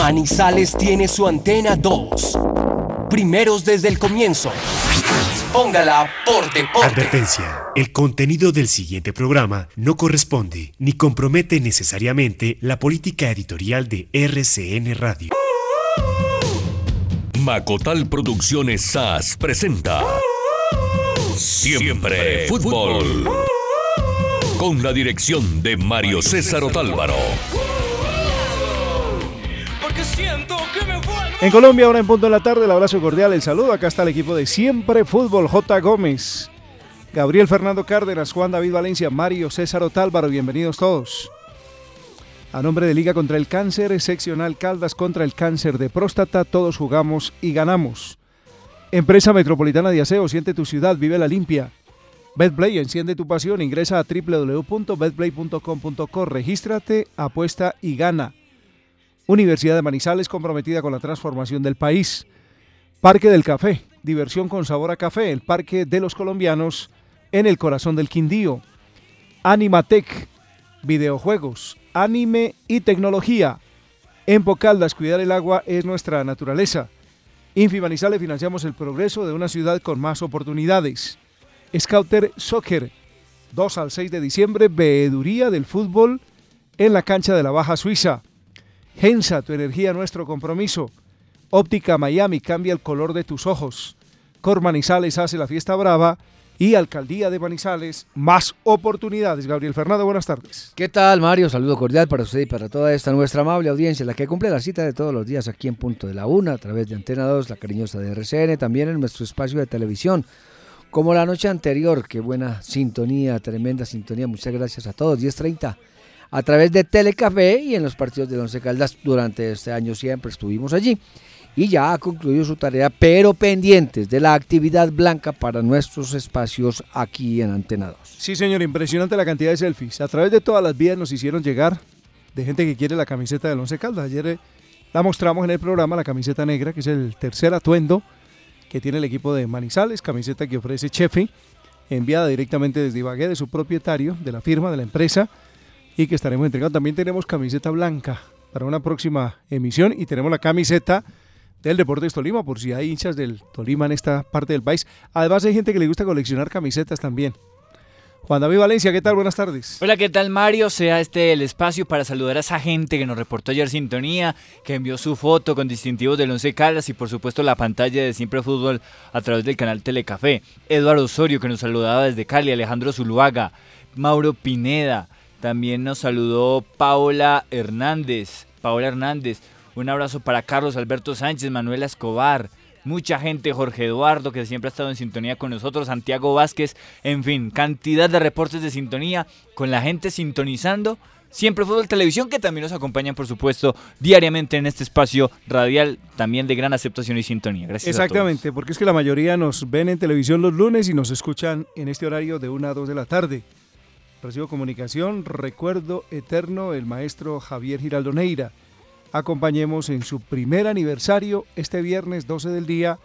Manizales tiene su antena 2. Primeros desde el comienzo. Póngala por deporte. Advertencia. El contenido del siguiente programa no corresponde ni compromete necesariamente la política editorial de RCN Radio. Macotal Producciones SAS presenta Siempre Fútbol con la dirección de Mario César Otálvaro. En Colombia, ahora en punto de la tarde, el abrazo cordial, el saludo. Acá está el equipo de Siempre Fútbol, J. Gómez, Gabriel Fernando Cárdenas, Juan David Valencia, Mario César Otálvaro, bienvenidos todos. A nombre de Liga contra el Cáncer, seccional Caldas contra el cáncer de próstata, todos jugamos y ganamos. Empresa Metropolitana de Aseo, siente tu ciudad, vive la limpia. BetPlay, enciende tu pasión, ingresa a www.betplay.com.co, regístrate, apuesta y gana. Universidad de Manizales comprometida con la transformación del país. Parque del Café, diversión con sabor a café, el Parque de los Colombianos en el corazón del Quindío. Animatec, videojuegos, anime y tecnología. En Pocaldas, cuidar el agua es nuestra naturaleza. Infi Manizales financiamos el progreso de una ciudad con más oportunidades. Scouter Soccer, 2 al 6 de diciembre, veeduría del fútbol en la cancha de la Baja Suiza. Gensa, tu energía, nuestro compromiso. Óptica Miami, cambia el color de tus ojos. Cor Manizales hace la fiesta brava. Y Alcaldía de Manizales, más oportunidades. Gabriel Fernando, buenas tardes. ¿Qué tal, Mario? Saludo cordial para usted y para toda esta nuestra amable audiencia, la que cumple la cita de todos los días aquí en Punto de la Una, a través de Antena 2, la cariñosa de RCN, también en nuestro espacio de televisión. Como la noche anterior, qué buena sintonía, tremenda sintonía. Muchas gracias a todos. 10.30 a través de Telecafé y en los partidos de Once Caldas durante este año siempre estuvimos allí. Y ya ha concluido su tarea, pero pendientes de la actividad blanca para nuestros espacios aquí en Antena 2. Sí, señor, impresionante la cantidad de selfies. A través de todas las vías nos hicieron llegar de gente que quiere la camiseta del Once Caldas. Ayer eh, la mostramos en el programa, la camiseta negra, que es el tercer atuendo que tiene el equipo de Manizales, camiseta que ofrece Chefi, enviada directamente desde Ibagué, de su propietario, de la firma, de la empresa y que estaremos entregando. También tenemos camiseta blanca para una próxima emisión y tenemos la camiseta del Deportes Tolima, por si hay hinchas del Tolima en esta parte del país. Además hay gente que le gusta coleccionar camisetas también. Juan David Valencia, ¿qué tal? Buenas tardes. Hola, ¿qué tal Mario? Sea este el espacio para saludar a esa gente que nos reportó ayer sintonía, que envió su foto con distintivos del Once Caldas y por supuesto la pantalla de Siempre Fútbol a través del canal Telecafé. Eduardo Osorio que nos saludaba desde Cali, Alejandro Zuluaga, Mauro Pineda, también nos saludó Paola Hernández. Paola Hernández. Un abrazo para Carlos Alberto Sánchez, Manuela Escobar, mucha gente, Jorge Eduardo, que siempre ha estado en sintonía con nosotros, Santiago Vázquez, en fin, cantidad de reportes de sintonía con la gente sintonizando. Siempre Fútbol Televisión, que también nos acompañan, por supuesto, diariamente en este espacio radial, también de gran aceptación y sintonía. Gracias. Exactamente, porque es que la mayoría nos ven en televisión los lunes y nos escuchan en este horario de 1 a 2 de la tarde. Recibo comunicación, recuerdo eterno, el maestro Javier Giraldo Neira. Acompañemos en su primer aniversario este viernes 12 del día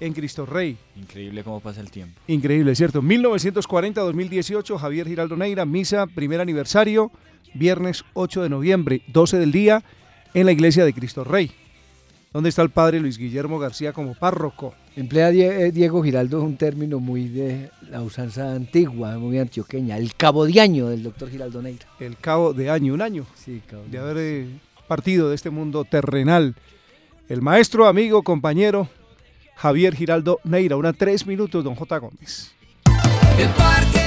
en Cristo Rey. Increíble cómo pasa el tiempo. Increíble, ¿cierto? 1940-2018, Javier Giraldo Neira, misa, primer aniversario, viernes 8 de noviembre, 12 del día, en la iglesia de Cristo Rey. ¿Dónde está el padre Luis Guillermo García como párroco? Emplea eh, Diego Giraldo un término muy de la usanza antigua, muy antioqueña, el cabo de año del doctor Giraldo Neira. El cabo de año, un año sí, cabo de haber eh, partido de este mundo terrenal. El maestro, amigo, compañero Javier Giraldo Neira, una tres minutos, don J. Gómez. El parque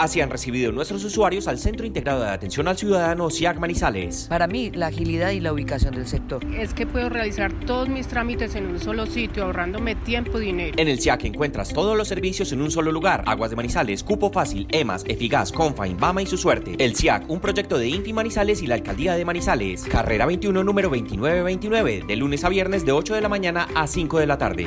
Así han recibido nuestros usuarios al Centro Integrado de Atención al Ciudadano CIAC Manizales. Para mí, la agilidad y la ubicación del sector. Es que puedo realizar todos mis trámites en un solo sitio, ahorrándome tiempo y dinero. En el CIAC encuentras todos los servicios en un solo lugar. Aguas de Manizales, Cupo Fácil, EMAS, Efigas, Confa, Bama y su suerte. El CIAC, un proyecto de Infi Manizales y la Alcaldía de Manizales. Carrera 21, número 2929, de lunes a viernes de 8 de la mañana a 5 de la tarde.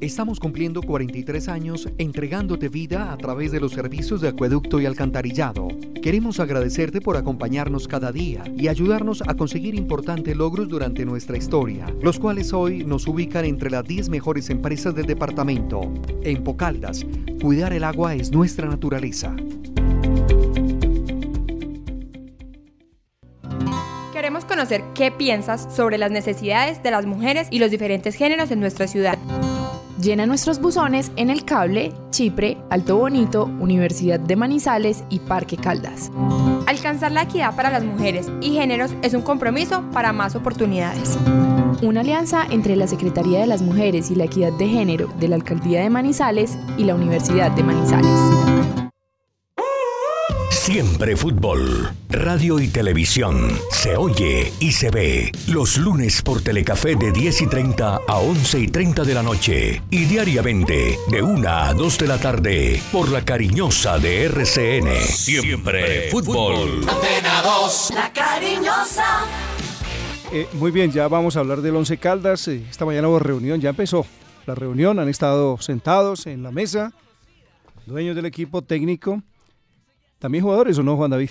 Estamos cumpliendo 43 años entregándote vida a través de los servicios de acueducto y alcantarillado. Queremos agradecerte por acompañarnos cada día y ayudarnos a conseguir importantes logros durante nuestra historia, los cuales hoy nos ubican entre las 10 mejores empresas del departamento. En Pocaldas, cuidar el agua es nuestra naturaleza. Queremos conocer qué piensas sobre las necesidades de las mujeres y los diferentes géneros en nuestra ciudad. Llena nuestros buzones en El Cable, Chipre, Alto Bonito, Universidad de Manizales y Parque Caldas. Alcanzar la equidad para las mujeres y géneros es un compromiso para más oportunidades. Una alianza entre la Secretaría de las Mujeres y la Equidad de Género de la Alcaldía de Manizales y la Universidad de Manizales. Siempre fútbol. Radio y televisión. Se oye y se ve. Los lunes por Telecafé de 10 y 30 a 11 y 30 de la noche. Y diariamente de 1 a 2 de la tarde por la cariñosa de RCN. Siempre fútbol. Antena 2. La cariñosa. Eh, muy bien, ya vamos a hablar del Once Caldas. Eh, esta mañana hubo reunión, ya empezó la reunión. Han estado sentados en la mesa, dueños del equipo técnico. ¿También jugadores o no, Juan David?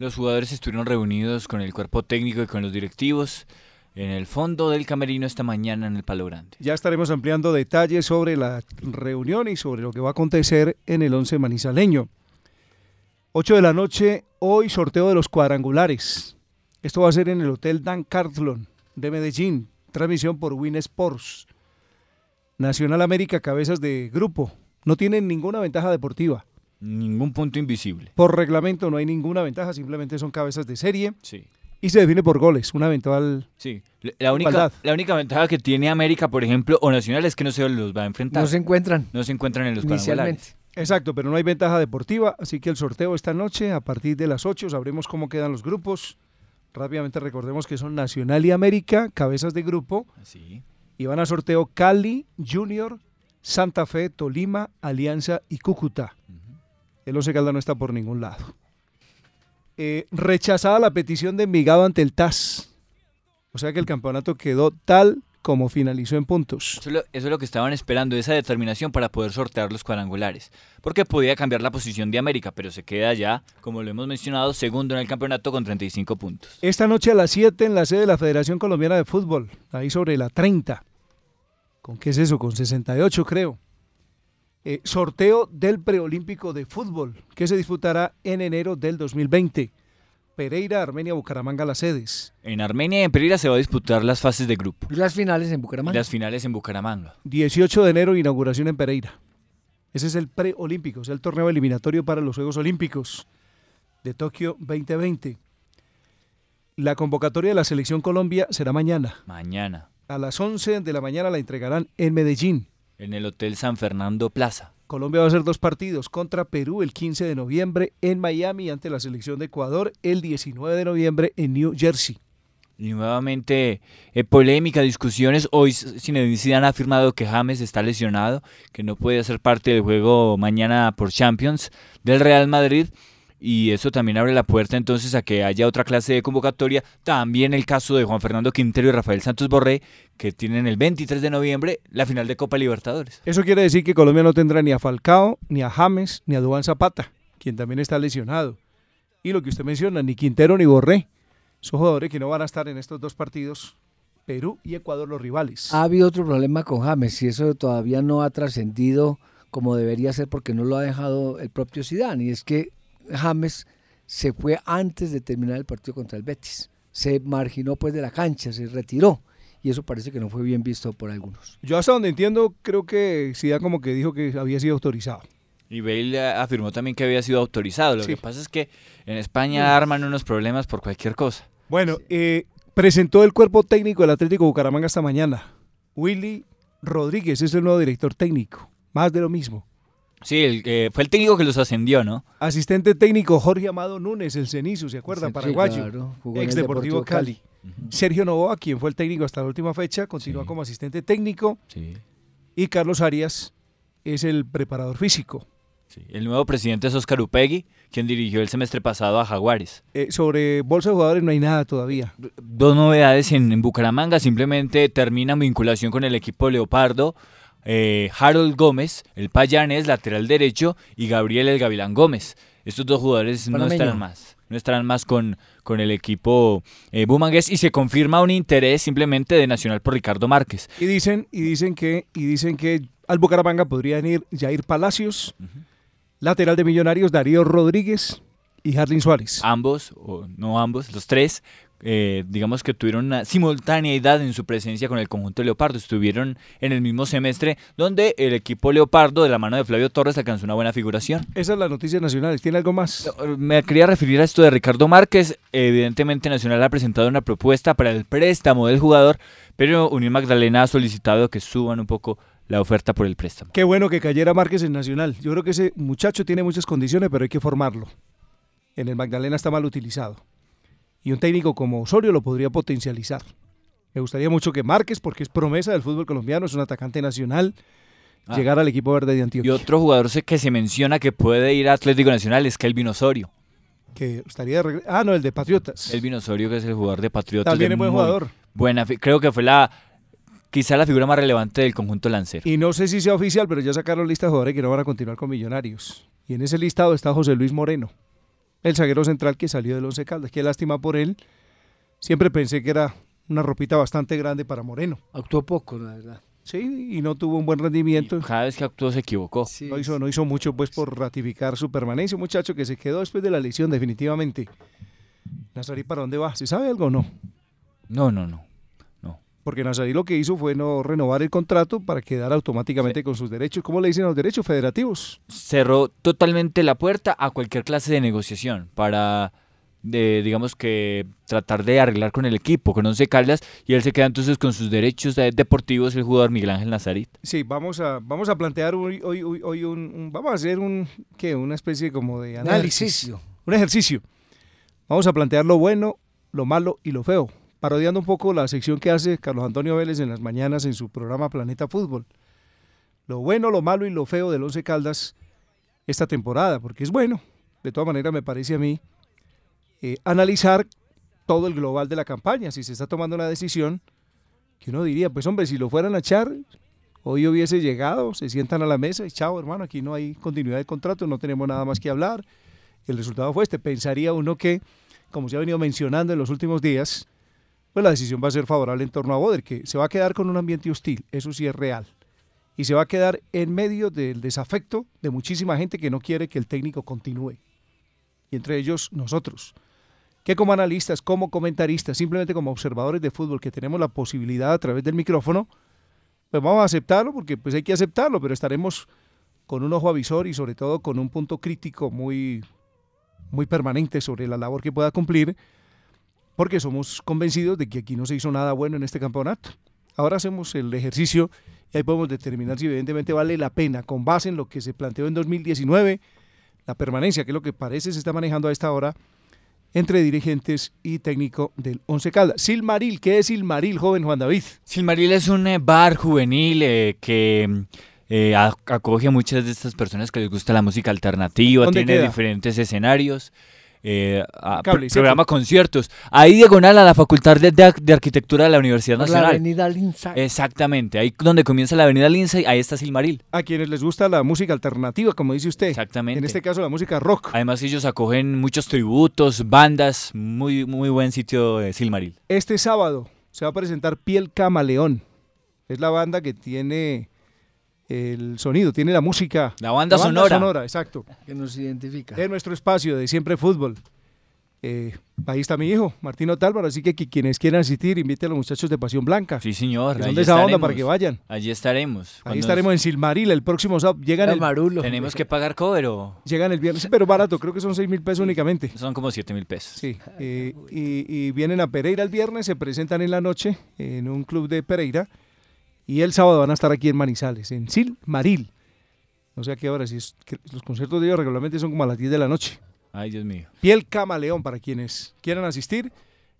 Los jugadores estuvieron reunidos con el cuerpo técnico y con los directivos en el fondo del camerino esta mañana en el Palo Grande. Ya estaremos ampliando detalles sobre la reunión y sobre lo que va a acontecer en el once manizaleño. 8 de la noche, hoy sorteo de los cuadrangulares. Esto va a ser en el Hotel Dan Cartlon de Medellín. Transmisión por Win Sports. Nacional América, cabezas de grupo. No tienen ninguna ventaja deportiva. Ningún punto invisible. Por reglamento no hay ninguna ventaja, simplemente son cabezas de serie. Sí. Y se define por goles, una eventual. Sí. La única, la única ventaja que tiene América, por ejemplo, o Nacional, es que no se los va a enfrentar. No se encuentran. No se encuentran en los cuadrangulares. Exacto, pero no hay ventaja deportiva, así que el sorteo esta noche, a partir de las 8, sabremos cómo quedan los grupos. Rápidamente recordemos que son Nacional y América, cabezas de grupo. Sí. Y van a sorteo Cali, Junior, Santa Fe, Tolima, Alianza y Cúcuta. El Once Caldas no está por ningún lado. Eh, rechazada la petición de Envigado ante el TAS. O sea que el campeonato quedó tal como finalizó en puntos. Eso es, lo, eso es lo que estaban esperando, esa determinación para poder sortear los cuadrangulares. Porque podía cambiar la posición de América, pero se queda ya, como lo hemos mencionado, segundo en el campeonato con 35 puntos. Esta noche a las 7 en la sede de la Federación Colombiana de Fútbol, ahí sobre la 30. ¿Con qué es eso? Con 68 creo. Eh, sorteo del preolímpico de fútbol que se disputará en enero del 2020. Pereira, Armenia, Bucaramanga las sedes. En Armenia y en Pereira se va a disputar las fases de grupo. Y las finales en Bucaramanga. Y las finales en Bucaramanga. 18 de enero, inauguración en Pereira. Ese es el preolímpico, es el torneo eliminatorio para los Juegos Olímpicos de Tokio 2020. La convocatoria de la Selección Colombia será mañana. Mañana. A las 11 de la mañana la entregarán en Medellín. En el Hotel San Fernando Plaza. Colombia va a hacer dos partidos contra Perú el 15 de noviembre en Miami ante la selección de Ecuador el 19 de noviembre en New Jersey. Y nuevamente eh, polémica, discusiones. Hoy Zinedine Zidane ha afirmado que James está lesionado, que no puede hacer parte del juego mañana por Champions del Real Madrid y eso también abre la puerta entonces a que haya otra clase de convocatoria. También el caso de Juan Fernando Quintero y Rafael Santos Borré, que tienen el 23 de noviembre la final de Copa Libertadores. Eso quiere decir que Colombia no tendrá ni a Falcao, ni a James, ni a Duván Zapata, quien también está lesionado. Y lo que usted menciona, ni Quintero ni Borré. Son jugadores que no van a estar en estos dos partidos. Perú y Ecuador los rivales. Ha habido otro problema con James y eso todavía no ha trascendido como debería ser porque no lo ha dejado el propio Zidane y es que James se fue antes de terminar el partido contra el Betis. Se marginó pues de la cancha, se retiró. y eso parece que no fue bien visto por algunos. Yo hasta donde entiendo, creo que Zidane como que dijo que había sido autorizado. Y Bale afirmó también que había sido autorizado. Lo Sí. que pasa es que en España arman unos problemas por cualquier cosa. Bueno, eh, presentó el cuerpo técnico del Atlético Bucaramanga esta mañana. Willy Rodríguez es el nuevo director técnico. Más de lo mismo. Sí, el, eh, fue el técnico que los ascendió, ¿no? Asistente técnico Jorge Amado Núñez, el Cenizo, ¿se acuerda? Sí, Paraguayo. claro, jugó en ex Deportivo Deportivo Cali. Sergio Novoa, quien fue el técnico hasta la última fecha, continúa como asistente técnico. Y Carlos Arias es el preparador físico. El nuevo presidente es Oscar Upegui, quien dirigió el semestre pasado a Jaguares. Eh, sobre bolsa de jugadores no hay nada todavía. Dos novedades en, en Bucaramanga, simplemente terminan vinculación con el equipo Leopardo. Eh, Harold Gómez, el payanés, lateral derecho, y Gabriel el Gavilán Gómez. Estos dos jugadores no estarán más. No estarán más con, con el equipo eh, bumangués y se confirma un interés simplemente de Nacional por Ricardo Márquez. Y dicen, y dicen que, y dicen que al Bucaramanga podrían ir Jair Palacios, lateral de Millonarios Darío Rodríguez y Harlin Suárez. Ambos, o no ambos, los tres, eh, digamos que tuvieron una simultaneidad en su presencia con el conjunto Leopardo. Estuvieron en el mismo semestre donde el equipo Leopardo, de la mano de Flavio Torres, alcanzó una buena figuración. Esa es la noticia nacional. ¿Tiene algo más? Me quería referir a esto de Ricardo Márquez. Evidentemente Nacional ha presentado una propuesta para el préstamo del jugador, pero Unión Magdalena ha solicitado que suban un poco la oferta por el préstamo. Qué bueno que cayera Márquez en Nacional. Yo creo que ese muchacho tiene muchas condiciones, pero hay que formarlo. En el Magdalena está mal utilizado. Y un técnico como Osorio lo podría potencializar. Me gustaría mucho que Márquez, porque es promesa del fútbol colombiano, es un atacante nacional, Ah. llegar al equipo verde de Antioquia. Y otro jugador que se menciona que puede ir a Atlético Nacional es Kelvin Osorio. Que estaría de Ah, no, el de Patriotas. Elvin Osorio, que es el jugador de Patriotas. También es buen jugador. Buena, creo que fue la quizá la figura más relevante del conjunto lancero. Y no sé si sea oficial, pero ya sacaron lista de jugadores que no van a continuar con Millonarios. Y en ese listado está José Luis Moreno, el zaguero central que salió del Once Caldas. Qué lástima por él. Siempre pensé que era una ropita bastante grande para Moreno. Actuó poco, la verdad. Sí, y no tuvo un buen rendimiento. Cada vez que actuó se equivocó. No hizo, no hizo mucho pues por ratificar su permanencia, un muchacho que se quedó después de la lesión definitivamente. Nazarí, ¿para dónde va? ¿Se sabe algo o no? No, no, no. Porque Nazarí lo que hizo fue no renovar el contrato para quedar automáticamente con sus derechos. ¿Cómo le dicen los derechos federativos? Cerró totalmente la puerta a cualquier clase de negociación para de, digamos que tratar de arreglar con el equipo, con Once Caldas, y él se queda entonces con sus derechos deportivos el jugador Miguel Ángel Nazarit. Sí, vamos a, vamos a plantear hoy, hoy, hoy, hoy un, un- vamos a hacer un, ¿qué? Una especie como de análisis. ejercicio. Un ejercicio. Vamos a plantear lo bueno, lo malo y lo feo, parodiando un poco la sección que hace Carlos Antonio Vélez en las mañanas en su programa Planeta Fútbol. Lo bueno, lo malo y lo feo del Once Caldas esta temporada, porque es bueno. De todas maneras, me parece a mí eh, analizar todo el global de la campaña, si se está tomando una decisión que uno diría, pues hombre, si lo fueran a echar, hoy hubiese llegado, se sientan a la mesa y chao, hermano, aquí no hay continuidad de contrato, no tenemos nada más que hablar. El resultado fue este. Pensaría uno que, como se ha venido mencionando en los últimos días, pues la decisión va a ser favorable en torno a Boder, que se va a quedar con un ambiente hostil, eso sí es real. Y se va a quedar en medio del desafecto de muchísima gente que no quiere que el técnico continúe. Y entre ellos nosotros que como analistas, como comentaristas, simplemente como observadores de fútbol que tenemos la posibilidad a través del micrófono, pues vamos a aceptarlo porque pues hay que aceptarlo, pero estaremos con un ojo avisor y sobre todo con un punto crítico muy, muy permanente sobre la labor que pueda cumplir, porque somos convencidos de que aquí no se hizo nada bueno en este campeonato. Ahora hacemos el ejercicio y ahí podemos determinar si evidentemente vale la pena, con base en lo que se planteó en 2019, la permanencia, que es lo que parece se está manejando a esta hora, entre dirigentes y técnico del Once Caldas. Silmaril, ¿qué es Silmaril, joven Juan David? Silmaril es un eh, bar juvenil eh, que eh, acoge a muchas de estas personas que les gusta la música alternativa, ¿Dónde tiene queda? diferentes escenarios. Eh, a- programa conciertos. Ahí diagonal a la Facultad de, de- de Arquitectura de la Universidad Por la Nacional. avenida Lindsay. Exactamente, ahí donde comienza la avenida Lindsay, ahí está Silmaril. A quienes les gusta la música alternativa, como dice usted. Exactamente. En este caso la música rock. Además ellos acogen muchos tributos, bandas, muy, muy buen sitio eh, Silmaril. Este sábado se va a presentar Piel Camaleón. Es la banda que tiene el sonido, tiene la música. La banda sonora. sonora, exacto. Que nos identifica. De nuestro espacio de Siempre Fútbol. Eh, ahí está mi hijo, Martín Otálvaro, así que, quienes quieran asistir, invite a los muchachos de Pasión Blanca. Sí, señor. ¿Dónde esa onda para que vayan? Allí estaremos. Ahí estaremos en Silmaril el próximo sábado. Llegan el, Marulo. ¿Tenemos que pagar cover o...? Llegan el viernes, pero barato, creo que son 6 mil pesos únicamente. Son como 7 mil pesos. Sí, eh, y, vienen a Pereira el viernes, se presentan en la noche en un club de Pereira y el sábado van a estar aquí en Manizales, en Silmaril. No sé a qué hora, si los conciertos de ellos regularmente son como a las 10 de la noche. Ay, Dios mío. Piel Camaleón para quienes quieran asistir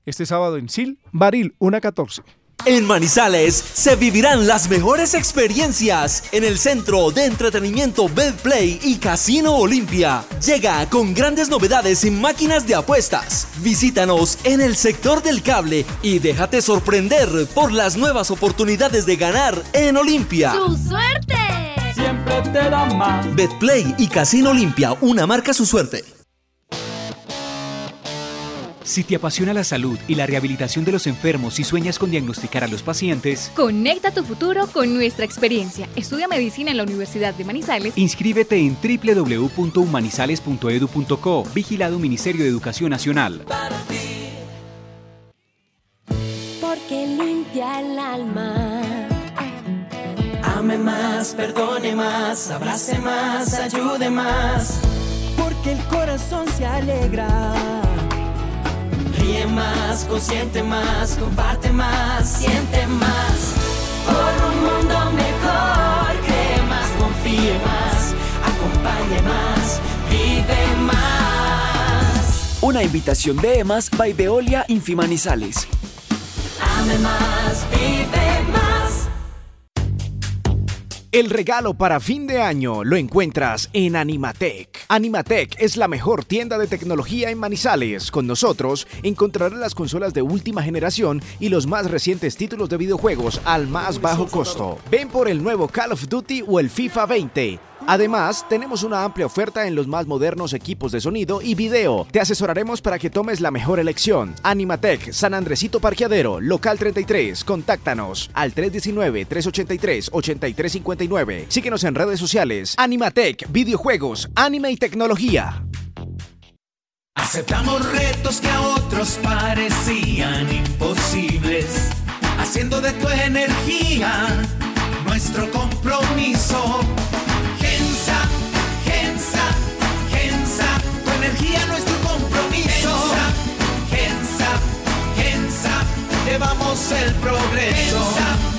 este sábado en Sil, Baril, 1.14. En Manizales se vivirán las mejores experiencias en el centro de entretenimiento Betplay y Casino Olimpia. Llega con grandes novedades en máquinas de apuestas. Visítanos en el sector del cable y déjate sorprender por las nuevas oportunidades de ganar en Olimpia. ¡Su suerte! Siempre te da más. Betplay y Casino Olimpia, una marca su suerte. Si te apasiona la salud y la rehabilitación de los enfermos y sueñas con diagnosticar a los pacientes, conecta tu futuro con nuestra experiencia. Estudia medicina en la Universidad de Manizales. Inscríbete en www.humanizales.edu.co. Vigilado Ministerio de Educación Nacional. Porque limpia el alma. Ame más, perdone más, abrace más, ayude más. Porque el corazón se alegra Ríe más, consciente más, comparte más, siente más. Por un mundo mejor, cree más, confíe más, acompañe más, vive más. Una invitación de EMAS by Veolia Infimanizales. Ame más, vive más. El regalo para fin de año lo encuentras en Animatec. Animatec es la mejor tienda de tecnología en Manizales. Con nosotros encontrarás las consolas de última generación y los más recientes títulos de videojuegos al más bajo costo. Ven por el nuevo Call of Duty o el FIFA 20 Además, tenemos una amplia oferta en los más modernos equipos de sonido y video. Te asesoraremos para que tomes la mejor elección. Animatec, San Andresito Parqueadero, local 33. Contáctanos al 319-383-8359. Síguenos en redes sociales. Animatec, videojuegos, anime y tecnología. Aceptamos retos que a otros parecían imposibles, haciendo de tu energía nuestro compromiso energía, nuestro compromiso. Gensa, Gensa, llevamos el progreso. Gensa,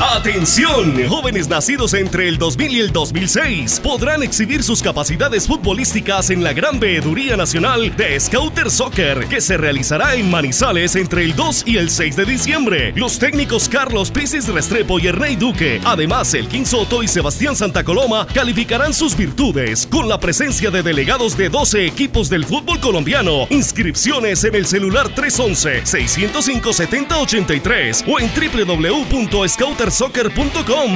Atención, jóvenes nacidos entre el 2000 y el 2006 podrán exhibir sus capacidades futbolísticas en la Gran Veeduría Nacional de Scouter Soccer que se realizará en Manizales entre el 2 y el 6 de diciembre. Los técnicos Carlos Pisis Restrepo y Ernei Duque, además el Soto y Sebastián Santa Coloma calificarán sus virtudes con la presencia de delegados de 12 equipos del fútbol colombiano. Inscripciones en el celular 311 605 7083 o en www.scouter soccer.com.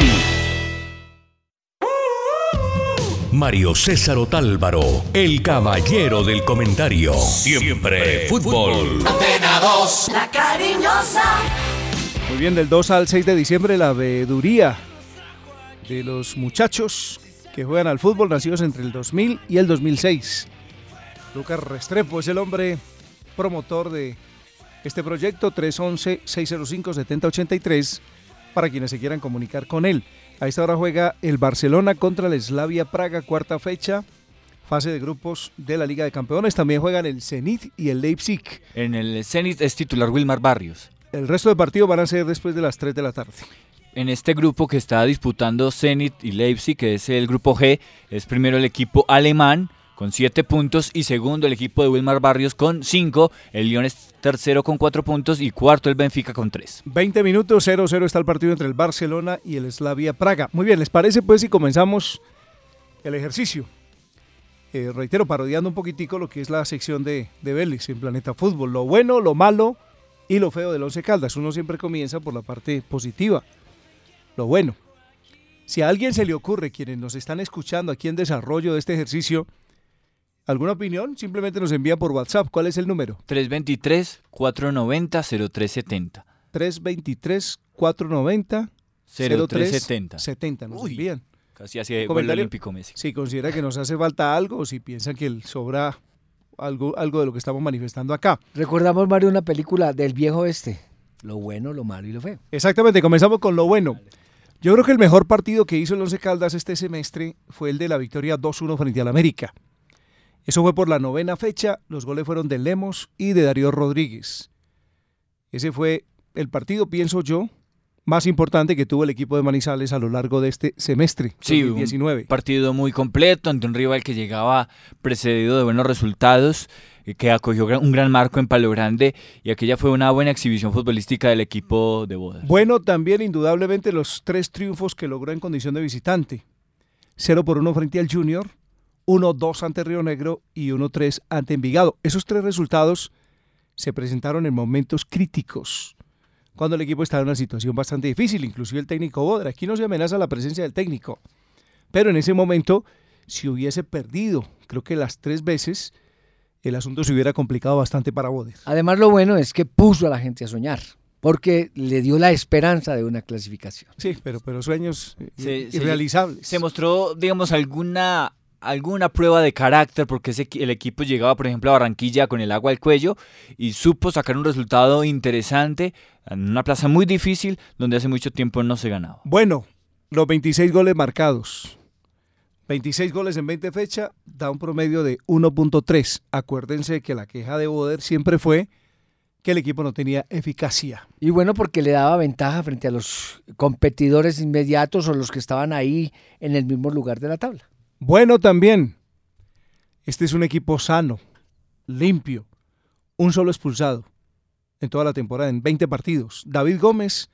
Mario César Otálvaro, el caballero del comentario. Siempre fútbol. Antena 2, la cariñosa. Muy bien, del 2 al 6 de diciembre la veeduría de los muchachos que juegan al fútbol nacidos entre el 2000 y el 2006. Lucas Restrepo es el hombre promotor de este proyecto 311-605-7083 para quienes se quieran comunicar con él. A esta hora juega el Barcelona contra el Slavia Praga, cuarta fecha, fase de grupos de la Liga de Campeones. También juegan el Zenit y el Leipzig. En el Zenit es titular Wilmar Barrios. El resto de partidos van a ser después de las 3 de la tarde. En este grupo que está disputando Zenit y Leipzig, que es el grupo G, es primero el equipo alemán con 7 puntos y segundo el equipo de Wilmar Barrios con 5. El Lyon es tercero con 4 puntos y cuarto el Benfica con 3. 20 minutos, 0-0 está el partido entre el Barcelona y el Slavia Praga. Muy bien, ¿les parece pues si comenzamos el ejercicio? Eh, reitero, parodiando un poquitico lo que es la sección de, de Vélez en Planeta Fútbol. Lo bueno, lo malo y lo feo del Once Caldas. Uno siempre comienza por la parte positiva, lo bueno. Si a alguien se le ocurre, quienes nos están escuchando aquí en desarrollo de este ejercicio, ¿Alguna opinión? Simplemente nos envía por WhatsApp. ¿Cuál es el número? 323-490-0370. 323-490. 0370. 70, nos envían. Casi hacia el olímpico Messi. Si considera que nos hace falta algo, o si piensan que sobra algo, algo de lo que estamos manifestando acá. Recordamos, Mario, una película del viejo este. Lo bueno, lo malo y lo feo. Exactamente, comenzamos con lo bueno. Yo creo que el mejor partido que hizo el Once Caldas este semestre fue el de la victoria 2-1 frente al América. Eso fue por la novena fecha, los goles fueron de Lemos y de Darío Rodríguez. Ese fue el partido, pienso yo, más importante que tuvo el equipo de Manizales a lo largo de este semestre sí, 2019. Un partido muy completo ante un rival que llegaba precedido de buenos resultados, eh, que acogió un gran marco en Palo Grande y aquella fue una buena exhibición futbolística del equipo de Bodas. Bueno, también indudablemente los tres triunfos que logró en condición de visitante. 0 por 1 frente al Junior, 1-2 ante Río Negro y 1-3 ante Envigado. Esos tres resultados se presentaron en momentos críticos cuando el equipo estaba en una situación bastante difícil, inclusive el técnico Bodra. Aquí no se amenaza la presencia del técnico, pero en ese momento, si hubiese perdido, creo que las tres veces, el asunto se hubiera complicado bastante para Boder. Además, lo bueno es que puso a la gente a soñar porque le dio la esperanza de una clasificación. Sí, pero, pero sueños eh, irrealizables. se mostró, digamos, alguna alguna prueba de carácter porque ese, el equipo llegaba, por ejemplo, a Barranquilla con el agua al cuello y supo sacar un resultado interesante en una plaza muy difícil donde hace mucho tiempo no se ganaba. Bueno, los 26 goles marcados. 26 goles en 20 fechas da un promedio de 1.3. Acuérdense que la queja de Boder siempre fue que el equipo no tenía eficacia. Y bueno, porque le daba ventaja frente a los competidores inmediatos o los que estaban ahí en el mismo lugar de la tabla. Bueno también, este es un equipo sano, limpio, un solo expulsado en toda la temporada, en 20 partidos. David Gómez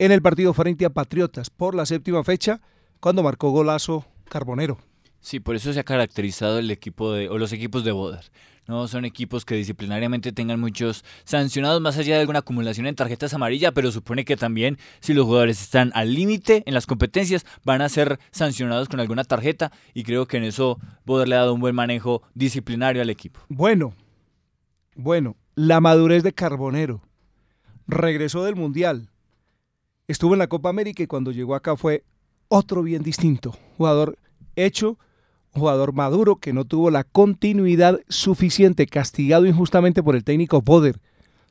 en el partido frente a Patriotas por la séptima fecha, cuando marcó golazo Carbonero. Sí, por eso se ha caracterizado el equipo de, o los equipos de Bodar. No son equipos que disciplinariamente tengan muchos sancionados más allá de alguna acumulación en tarjetas amarillas, pero supone que también si los jugadores están al límite en las competencias van a ser sancionados con alguna tarjeta y creo que en eso poder le dado un buen manejo disciplinario al equipo. Bueno, bueno, la madurez de Carbonero. Regresó del Mundial. Estuvo en la Copa América y cuando llegó acá fue otro bien distinto. Jugador hecho jugador maduro que no tuvo la continuidad suficiente, castigado injustamente por el técnico Boder.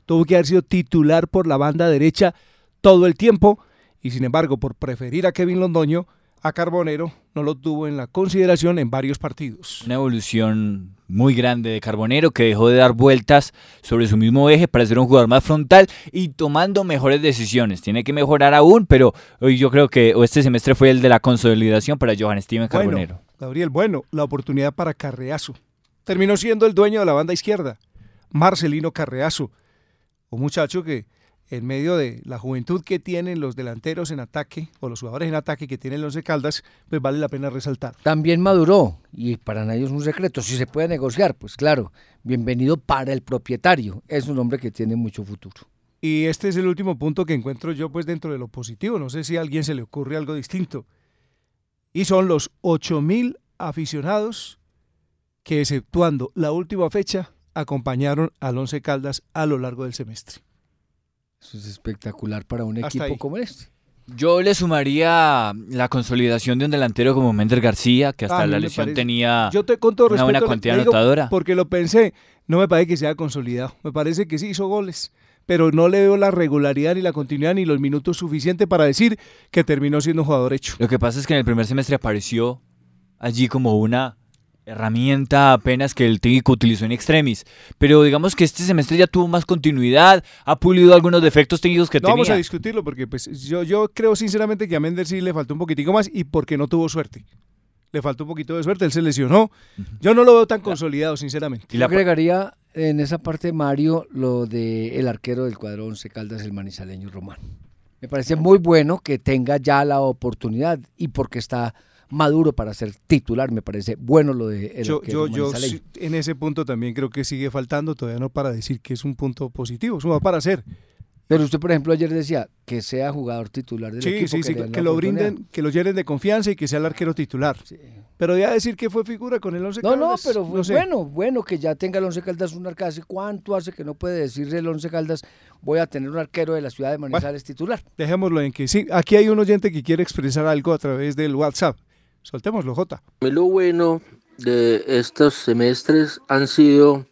Tuvo que haber sido titular por la banda derecha todo el tiempo y sin embargo por preferir a Kevin Londoño, a Carbonero no lo tuvo en la consideración en varios partidos. Una evolución muy grande de Carbonero que dejó de dar vueltas sobre su mismo eje para ser un jugador más frontal y tomando mejores decisiones. Tiene que mejorar aún, pero hoy yo creo que este semestre fue el de la consolidación para Johan Steven Carbonero. Gabriel, bueno, la oportunidad para Carreazo. Terminó siendo el dueño de la banda izquierda, Marcelino Carreazo, un muchacho que en medio de la juventud que tienen los delanteros en ataque o los jugadores en ataque que tienen los de Caldas, pues vale la pena resaltar. También maduró y para nadie es un secreto, si se puede negociar, pues claro, bienvenido para el propietario, es un hombre que tiene mucho futuro. Y este es el último punto que encuentro yo pues dentro de lo positivo, no sé si a alguien se le ocurre algo distinto y son los 8.000 aficionados que, exceptuando la última fecha, acompañaron al Once Caldas a lo largo del semestre. Eso es espectacular para un equipo como este. Yo le sumaría la consolidación de un delantero como Méndez García, que hasta la lesión tenía Yo te, con una buena cuantía anotadora. Porque lo pensé, no me parece que sea consolidado. Me parece que sí hizo goles pero no le veo la regularidad ni la continuidad ni los minutos suficientes para decir que terminó siendo un jugador hecho. Lo que pasa es que en el primer semestre apareció allí como una herramienta apenas que el técnico utilizó en extremis. Pero digamos que este semestre ya tuvo más continuidad, ha pulido algunos defectos técnicos que no tenía. Vamos a discutirlo porque pues, yo, yo creo sinceramente que a Mendes sí le faltó un poquitico más y porque no tuvo suerte. Le faltó un poquito de suerte, él se lesionó. Yo no lo veo tan consolidado, sinceramente. Y le agregaría en esa parte, Mario, lo de el arquero del cuadro Once Caldas, el manizaleño Román. Me parece muy bueno que tenga ya la oportunidad y porque está maduro para ser titular, me parece bueno lo de el yo, yo, yo en ese punto también creo que sigue faltando, todavía no para decir que es un punto positivo, va para ser Pero usted, por ejemplo, ayer decía que sea jugador titular del sí, equipo. Sí, sí, que, que lo brinden, que lo llenen de confianza y que sea el arquero titular. Pero ya decir que fue figura con el Once no, Caldas. No, pero no bueno, bueno que ya tenga el Once Caldas un arquero. ¿Hace cuánto hace que no puede decirle el Once Caldas voy a tener un arquero de la ciudad de Manizales bueno, titular? Dejémoslo en que sí. Aquí hay un oyente que quiere expresar algo a través del WhatsApp. Soltémoslo, Jota. Lo bueno de estos semestres han sido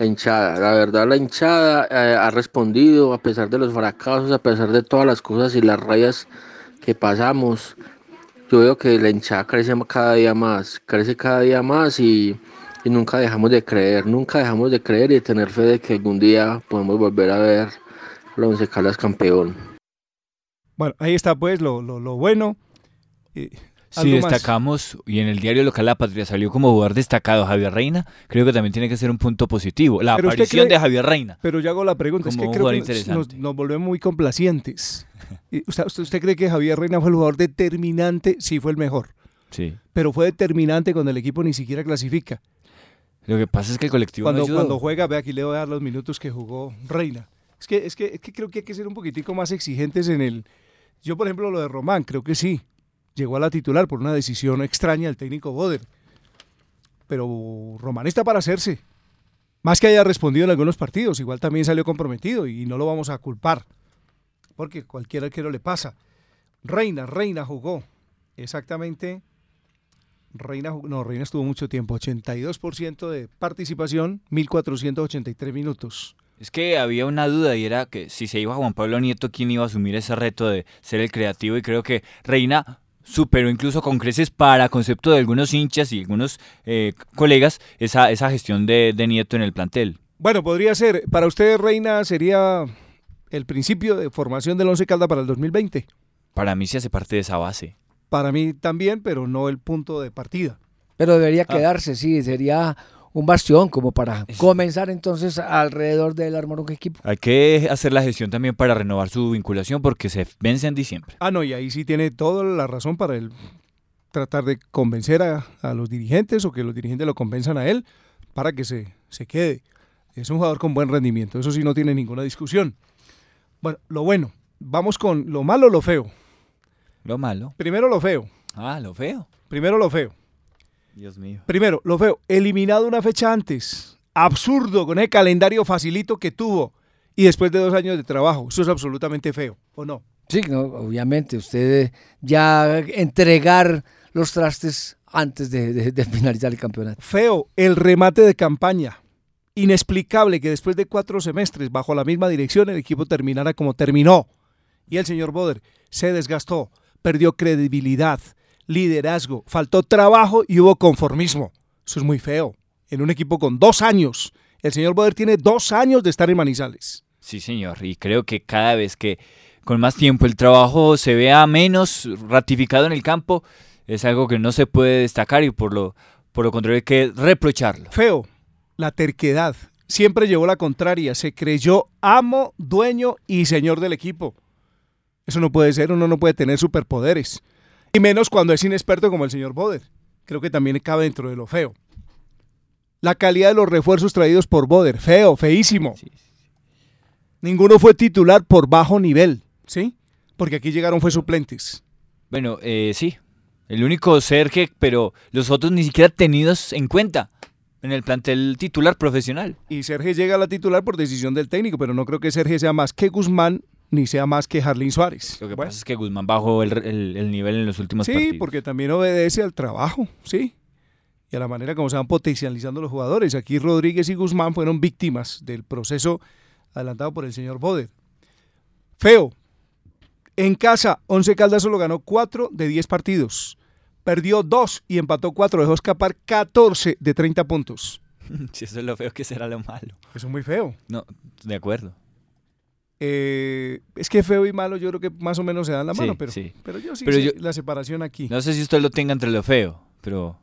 la hinchada. La verdad, la hinchada eh, ha respondido a pesar de los fracasos, a pesar de todas las cosas y las rayas que pasamos. Yo veo que la hinchada crece cada día más, crece cada día más y, y nunca dejamos de creer, nunca dejamos de creer y de tener fe de que algún día podemos volver a ver a Once Caldas campeón. Bueno, ahí está pues lo, lo, bueno. Eh, Sí, destacamos, y en el diario local La Patria salió como jugador destacado Javier Reina, creo que también tiene que ser un punto positivo, la pero aparición cree, de Javier Reina. Pero yo hago la pregunta, es que creo que nos, nos, volvemos muy complacientes. ¿Usted, usted, ¿Usted cree que Javier Reina fue el jugador determinante? Sí, fue el mejor. Sí. Pero fue determinante cuando el equipo ni siquiera clasifica. Lo que pasa es que el colectivo cuando, no ayudó. cuando juega, ve aquí le voy a dar los minutos que jugó Reina. Es que, es, que, es que creo que hay que ser un poquitico más exigentes en el... Yo, por ejemplo, lo de Román, creo que sí llegó a la titular por una decisión extraña del técnico Boder. Pero Román está para hacerse. Más que haya respondido en algunos partidos, igual también salió comprometido y no lo vamos a culpar. Porque cualquier arquero le pasa. Reina, Reina jugó. Exactamente. Reina, no, Reina estuvo mucho tiempo. 82% de participación, 1483 minutos. Es que había una duda y era que si se iba Juan Pablo Nieto, ¿quién iba a asumir ese reto de ser el creativo? Y creo que Reina superó incluso con creces para concepto de algunos hinchas y algunos eh, colegas esa, esa gestión de, de, Nieto en el plantel. Bueno, podría ser. Para usted, Reina, sería el principio de formación del Once Calda para el 2020. Para mí se hace parte de esa base. Para mí también, pero no el punto de partida. Pero debería ah. quedarse, sí, sería un bastión como para comenzar entonces alrededor del armar un equipo. Hay que hacer la gestión también para renovar su vinculación porque se vence en diciembre. Ah, no, y ahí sí tiene toda la razón para él tratar de convencer a, a los dirigentes o que los dirigentes lo convenzan a él para que se, se quede. Es un jugador con buen rendimiento, eso sí no tiene ninguna discusión. Bueno, lo bueno, vamos con lo malo o lo feo. Lo malo. Primero lo feo. Ah, lo feo. Primero lo feo. Dios mío. Primero, lo feo, eliminado una fecha antes. Absurdo, con el calendario facilito que tuvo. Y después de dos años de trabajo. Eso es absolutamente feo, ¿o no? Sí, no, obviamente. Usted ya entregar los trastes antes de, de, de finalizar el campeonato. Feo, el remate de campaña. Inexplicable que después de cuatro semestres bajo la misma dirección el equipo terminara como terminó. Y el señor Boder se desgastó, perdió credibilidad, liderazgo, faltó trabajo y hubo conformismo. Eso es muy feo. En un equipo con dos años. El señor Boder tiene dos años de estar en Manizales. Sí, señor. Y creo que cada vez que con más tiempo el trabajo se vea menos ratificado en el campo, es algo que no se puede destacar y por lo, por lo contrario hay que reprocharlo. Feo. La terquedad. Siempre llevó la contraria. Se creyó amo, dueño y señor del equipo. Eso no puede ser. Uno no puede tener superpoderes. Y menos cuando es inexperto como el señor Boder. Creo que también cabe dentro de lo feo. La calidad de los refuerzos traídos por Boder, feo, feísimo. Sí, sí. Ninguno fue titular por bajo nivel, ¿sí? Porque aquí llegaron fue suplentes. Bueno, eh, sí. El único Sergio, pero los otros ni siquiera tenidos en cuenta en el plantel titular profesional. Y Sergio llega a la titular por decisión del técnico, pero no creo que Sergio sea más que Guzmán ni sea más que Harlin Suárez. Lo que bueno. pasa es que Guzmán bajó el, el, el, nivel en los últimos sí, partidos. Sí, porque también obedece al trabajo, sí. Y a la manera como se van potencializando los jugadores. Aquí Rodríguez y Guzmán fueron víctimas del proceso adelantado por el señor Boder. Feo. En casa, Once Caldas solo ganó 4 de 10 partidos. Perdió 2 y empató 4. Dejó escapar 14 de 30 puntos. Si eso es lo feo, que será lo malo? Eso es muy feo. No, de acuerdo. Eh, es que feo y malo yo creo que más o menos se dan la mano, sí, pero, sí. pero yo sí pero sé yo, la separación aquí. No sé si usted lo tenga entre lo feo, pero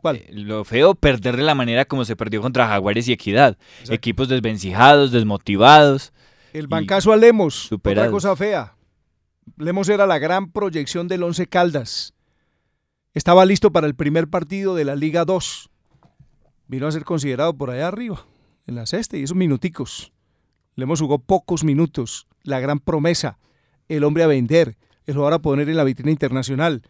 ¿Cuál? Eh, lo feo perder de la manera como se perdió contra Jaguares y Equidad. Exacto. Equipos desvencijados, desmotivados. El bancazo a Lemos, superados. otra cosa fea. Lemos era la gran proyección del Once Caldas. Estaba listo para el primer partido de la Liga 2. Vino a ser considerado por allá arriba, en la sexta, y esos minuticos. Lemos jugó pocos minutos. la gran promesa, el hombre a vender, el jugador a poner en la vitrina internacional.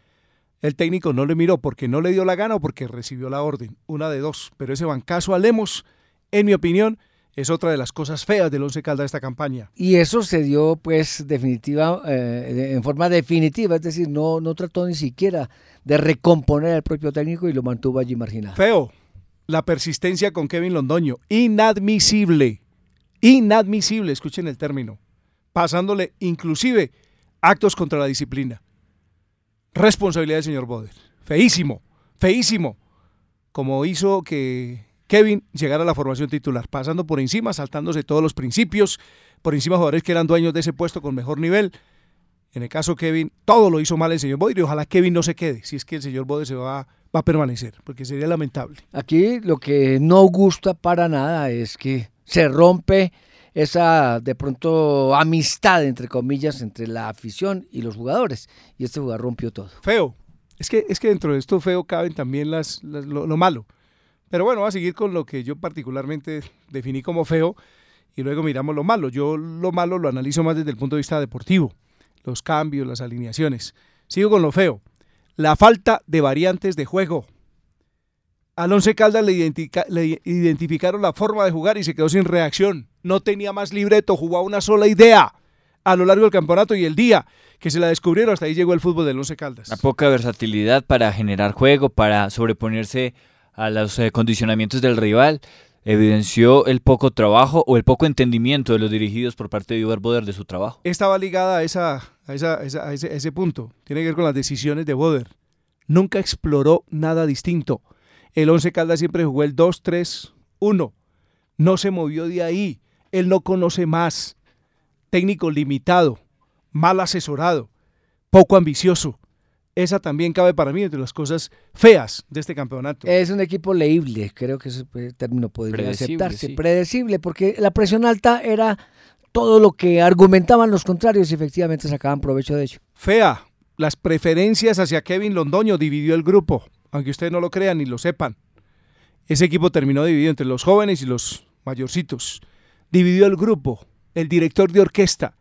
El técnico no le miró porque no le dio la gana o porque recibió la orden, una de dos. Pero ese bancazo a Lemos, en mi opinión, es otra de las cosas feas del Once Caldas de esta campaña. Y eso se dio, pues, definitiva, eh, en forma definitiva, es decir, no, no trató ni siquiera de recomponer al propio técnico y lo mantuvo allí marginado. Feo, la persistencia con Kevin Londoño, inadmisible, inadmisible, escuchen el término, pasándole inclusive actos contra la disciplina. Responsabilidad del señor Boder. Feísimo, feísimo, como hizo que Kevin llegara a la formación titular, pasando por encima, saltándose todos los principios, por encima jugadores que eran dueños de ese puesto con mejor nivel. En el caso Kevin, todo lo hizo mal el señor Boder y ojalá Kevin no se quede, si es que el señor Boder se va, va a permanecer, porque sería lamentable. Aquí lo que no gusta para nada es que se rompe esa de pronto amistad, entre comillas, entre la afición y los jugadores. Y este jugador rompió todo. Feo. Es que, es que dentro de esto feo caben también las, las lo, lo, malo. Pero bueno, voy a seguir con lo que yo particularmente definí como feo y luego miramos lo malo. Yo lo malo lo analizo más desde el punto de vista deportivo, los cambios, las alineaciones. Sigo con lo feo. La falta de variantes de juego. Al Once Caldas le, identica, le, identificaron la forma de jugar y se quedó sin reacción. No tenía más libreto, jugaba una sola idea a lo largo del campeonato y el día que se la descubrieron, hasta ahí llegó el fútbol del Once Caldas. La poca versatilidad para generar juego, para sobreponerse a los eh, condicionamientos del rival, evidenció el poco trabajo o el poco entendimiento de los dirigidos por parte de Uber Boder de su trabajo. Estaba ligada a, esa, a, esa, a, esa, a ese, ese punto. Tiene que ver con las decisiones de Boder. Nunca exploró nada distinto. El Once Caldas siempre jugó el 2-3-1. No se movió de ahí. Él no conoce más. Técnico limitado, mal asesorado, poco ambicioso. Esa también cabe para mí entre las cosas feas de este campeonato. Es un equipo leíble, creo que ese término podría aceptarse. Sí. Predecible, porque la presión alta era todo lo que argumentaban los contrarios y efectivamente sacaban provecho de ello. Fea, las preferencias hacia Kevin Londoño dividió el grupo aunque ustedes no lo crean ni lo sepan. Ese equipo terminó dividido entre los jóvenes y los mayorcitos. Dividió el grupo, el director de orquesta,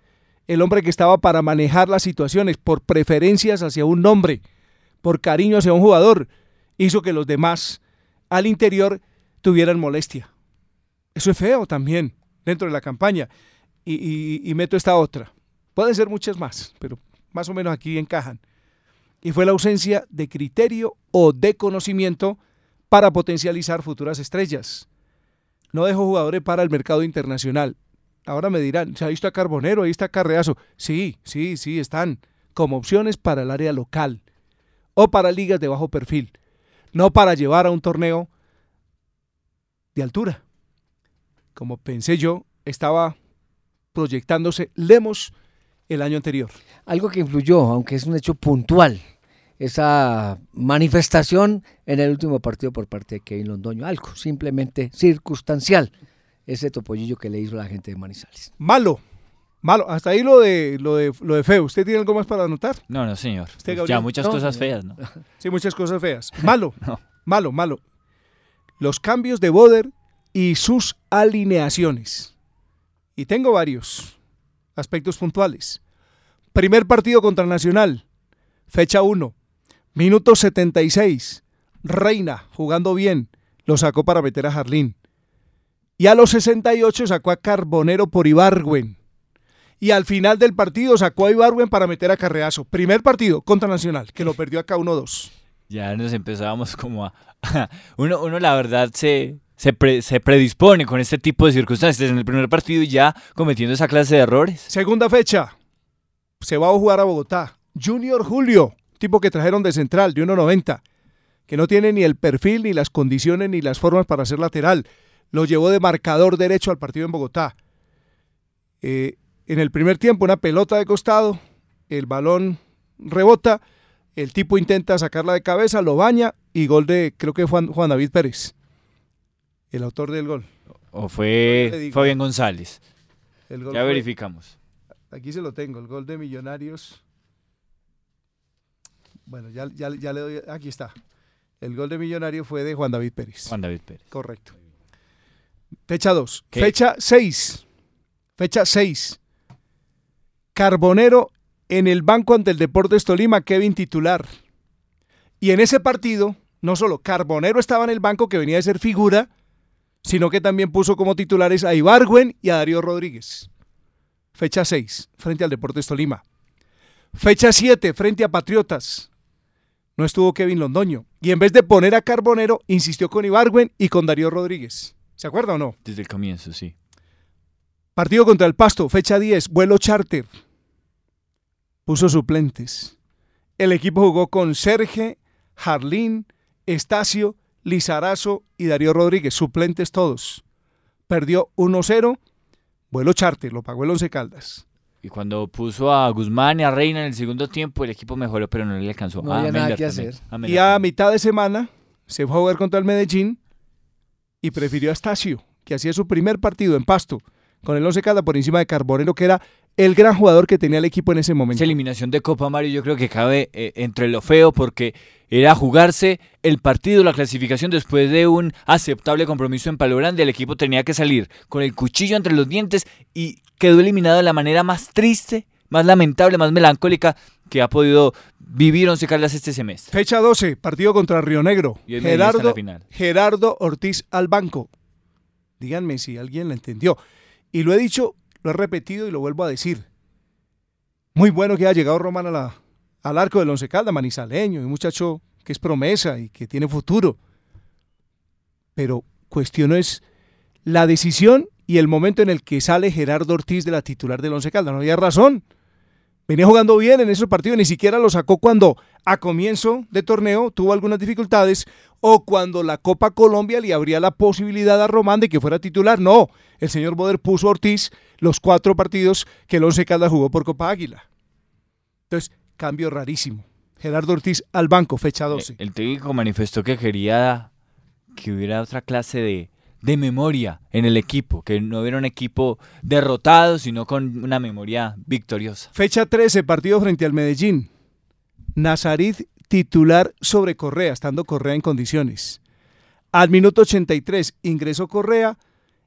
el hombre que estaba para manejar las situaciones por preferencias hacia un nombre, por cariño hacia un jugador, hizo que los demás al interior tuvieran molestia. Eso es feo también dentro de la campaña. Y, y, y meto esta otra. Pueden ser muchas más, pero más o menos aquí encajan y fue la ausencia de criterio o de conocimiento para potencializar futuras estrellas. No dejó jugadores para el mercado internacional. Ahora me dirán, ahí está Carbonero, ahí está Carreazo. Sí, sí, sí, están como opciones para el área local o para ligas de bajo perfil, no para llevar a un torneo de altura. Como pensé yo, estaba proyectándose Lemos el año anterior. Algo que influyó, aunque es un hecho puntual, esa manifestación en el último partido por parte de Kevin Londoño. Algo simplemente circunstancial. Ese topollillo que le hizo la gente de Manizales. Malo. Malo. Hasta ahí lo de, lo de, lo de feo. ¿Usted tiene algo más para anotar? No, no, señor. ya muchas no, cosas feas, ¿no? Sí, muchas cosas feas. Malo. no. Malo, malo. Los cambios de Boder y sus alineaciones. Y tengo varios aspectos puntuales. Primer partido contra Nacional. Fecha 1. Minuto 76. Reina, jugando bien, lo sacó para meter a Jarlín. Y a los 68 sacó a Carbonero por Ibargüen. Y al final del partido sacó a Ibargüen para meter a Carreazo. Primer partido contra Nacional, que lo perdió acá 1-2. Ya nos empezábamos como a... uno, uno la verdad se, se, pre, se, predispone con este tipo de circunstancias en el primer partido y ya cometiendo esa clase de errores. Segunda fecha. Se va a jugar a Bogotá. Junior Julio, tipo que trajeron de central, de 1.90, que no tiene ni el perfil, ni las condiciones, ni las formas para ser lateral. Lo llevó de marcador derecho al partido en Bogotá. Eh, en el primer tiempo, una pelota de costado, el balón rebota, el tipo intenta sacarla de cabeza, lo baña y gol de, creo que Juan, Juan David Pérez, el autor del gol. O fue Fabián González. ya fue, verificamos. Aquí se lo tengo, el gol de Millonarios. Bueno, ya, ya, ya, le doy. Aquí está. El gol de Millonario fue de Juan David Pérez. Juan David Pérez. Correcto. Fecha 2. Fecha 6. Fecha 6. Carbonero en el banco ante el Deportes Tolima, Kevin titular. Y en ese partido, no solo Carbonero estaba en el banco que venía de ser figura, sino que también puso como titulares a Ibargüen y a Darío Rodríguez. Fecha 6, frente al Deportes Tolima. Fecha 7, frente a Patriotas. No estuvo Kevin Londoño. Y en vez de poner a Carbonero, insistió con Ibargüen y con Darío Rodríguez. ¿Se acuerda o no? Desde el comienzo, sí. Partido contra el Pasto, fecha 10, vuelo charter. Puso suplentes. El equipo jugó con Serge, Jarlín, Estacio, Lizarazo y Darío Rodríguez, suplentes todos. Perdió 1-0, vuelo charter, lo pagó el Once Caldas. Y cuando puso a Guzmán y a Reina en el segundo tiempo, el equipo mejoró, pero no le alcanzó. No a había nada Mender que hacer. A Mender Y a también. mitad de semana se fue a jugar contra el Medellín y prefirió a Estacio, que hacía su primer partido en Pasto con el Once Caldas por encima de Carbonero, que era el gran jugador que tenía el equipo en ese momento. Esa eliminación de Copa Mario yo creo que cabe eh, entre lo feo porque era jugarse el partido, la clasificación después de un aceptable compromiso en Palo Grande. El equipo tenía que salir con el cuchillo entre los dientes y quedó eliminado de la manera más triste, más lamentable, más melancólica que ha podido vivir Once Caldas este semestre. Fecha 12, partido contra Río Negro. Y Gerardo, final. Gerardo Ortiz al banco. Díganme si alguien la entendió. Y lo he dicho, lo he repetido y lo vuelvo a decir. Muy bueno que haya llegado Román a la- al arco del Once Caldas, manizaleño, un muchacho que es promesa y que tiene futuro. Pero cuestiono es la decisión y el momento en el que sale Gerardo Ortiz de la titular del Once Caldas. No había razón. Venía jugando bien en esos partidos, ni siquiera lo sacó cuando a comienzo de torneo tuvo algunas dificultades o cuando la Copa Colombia le abría la posibilidad a Román de que fuera titular. No, el señor Boder puso a Ortiz los cuatro partidos que el Once Caldas jugó por Copa Águila. Entonces, cambio rarísimo. Gerardo Ortiz al banco, fecha 12. El técnico manifestó que quería que hubiera otra clase de, de memoria en el equipo, que no hubiera un equipo derrotado, sino con una memoria victoriosa. Fecha 13, partido frente al Medellín. Nazarit titular sobre Correa, estando Correa en condiciones. Al minuto 83 ingresó Correa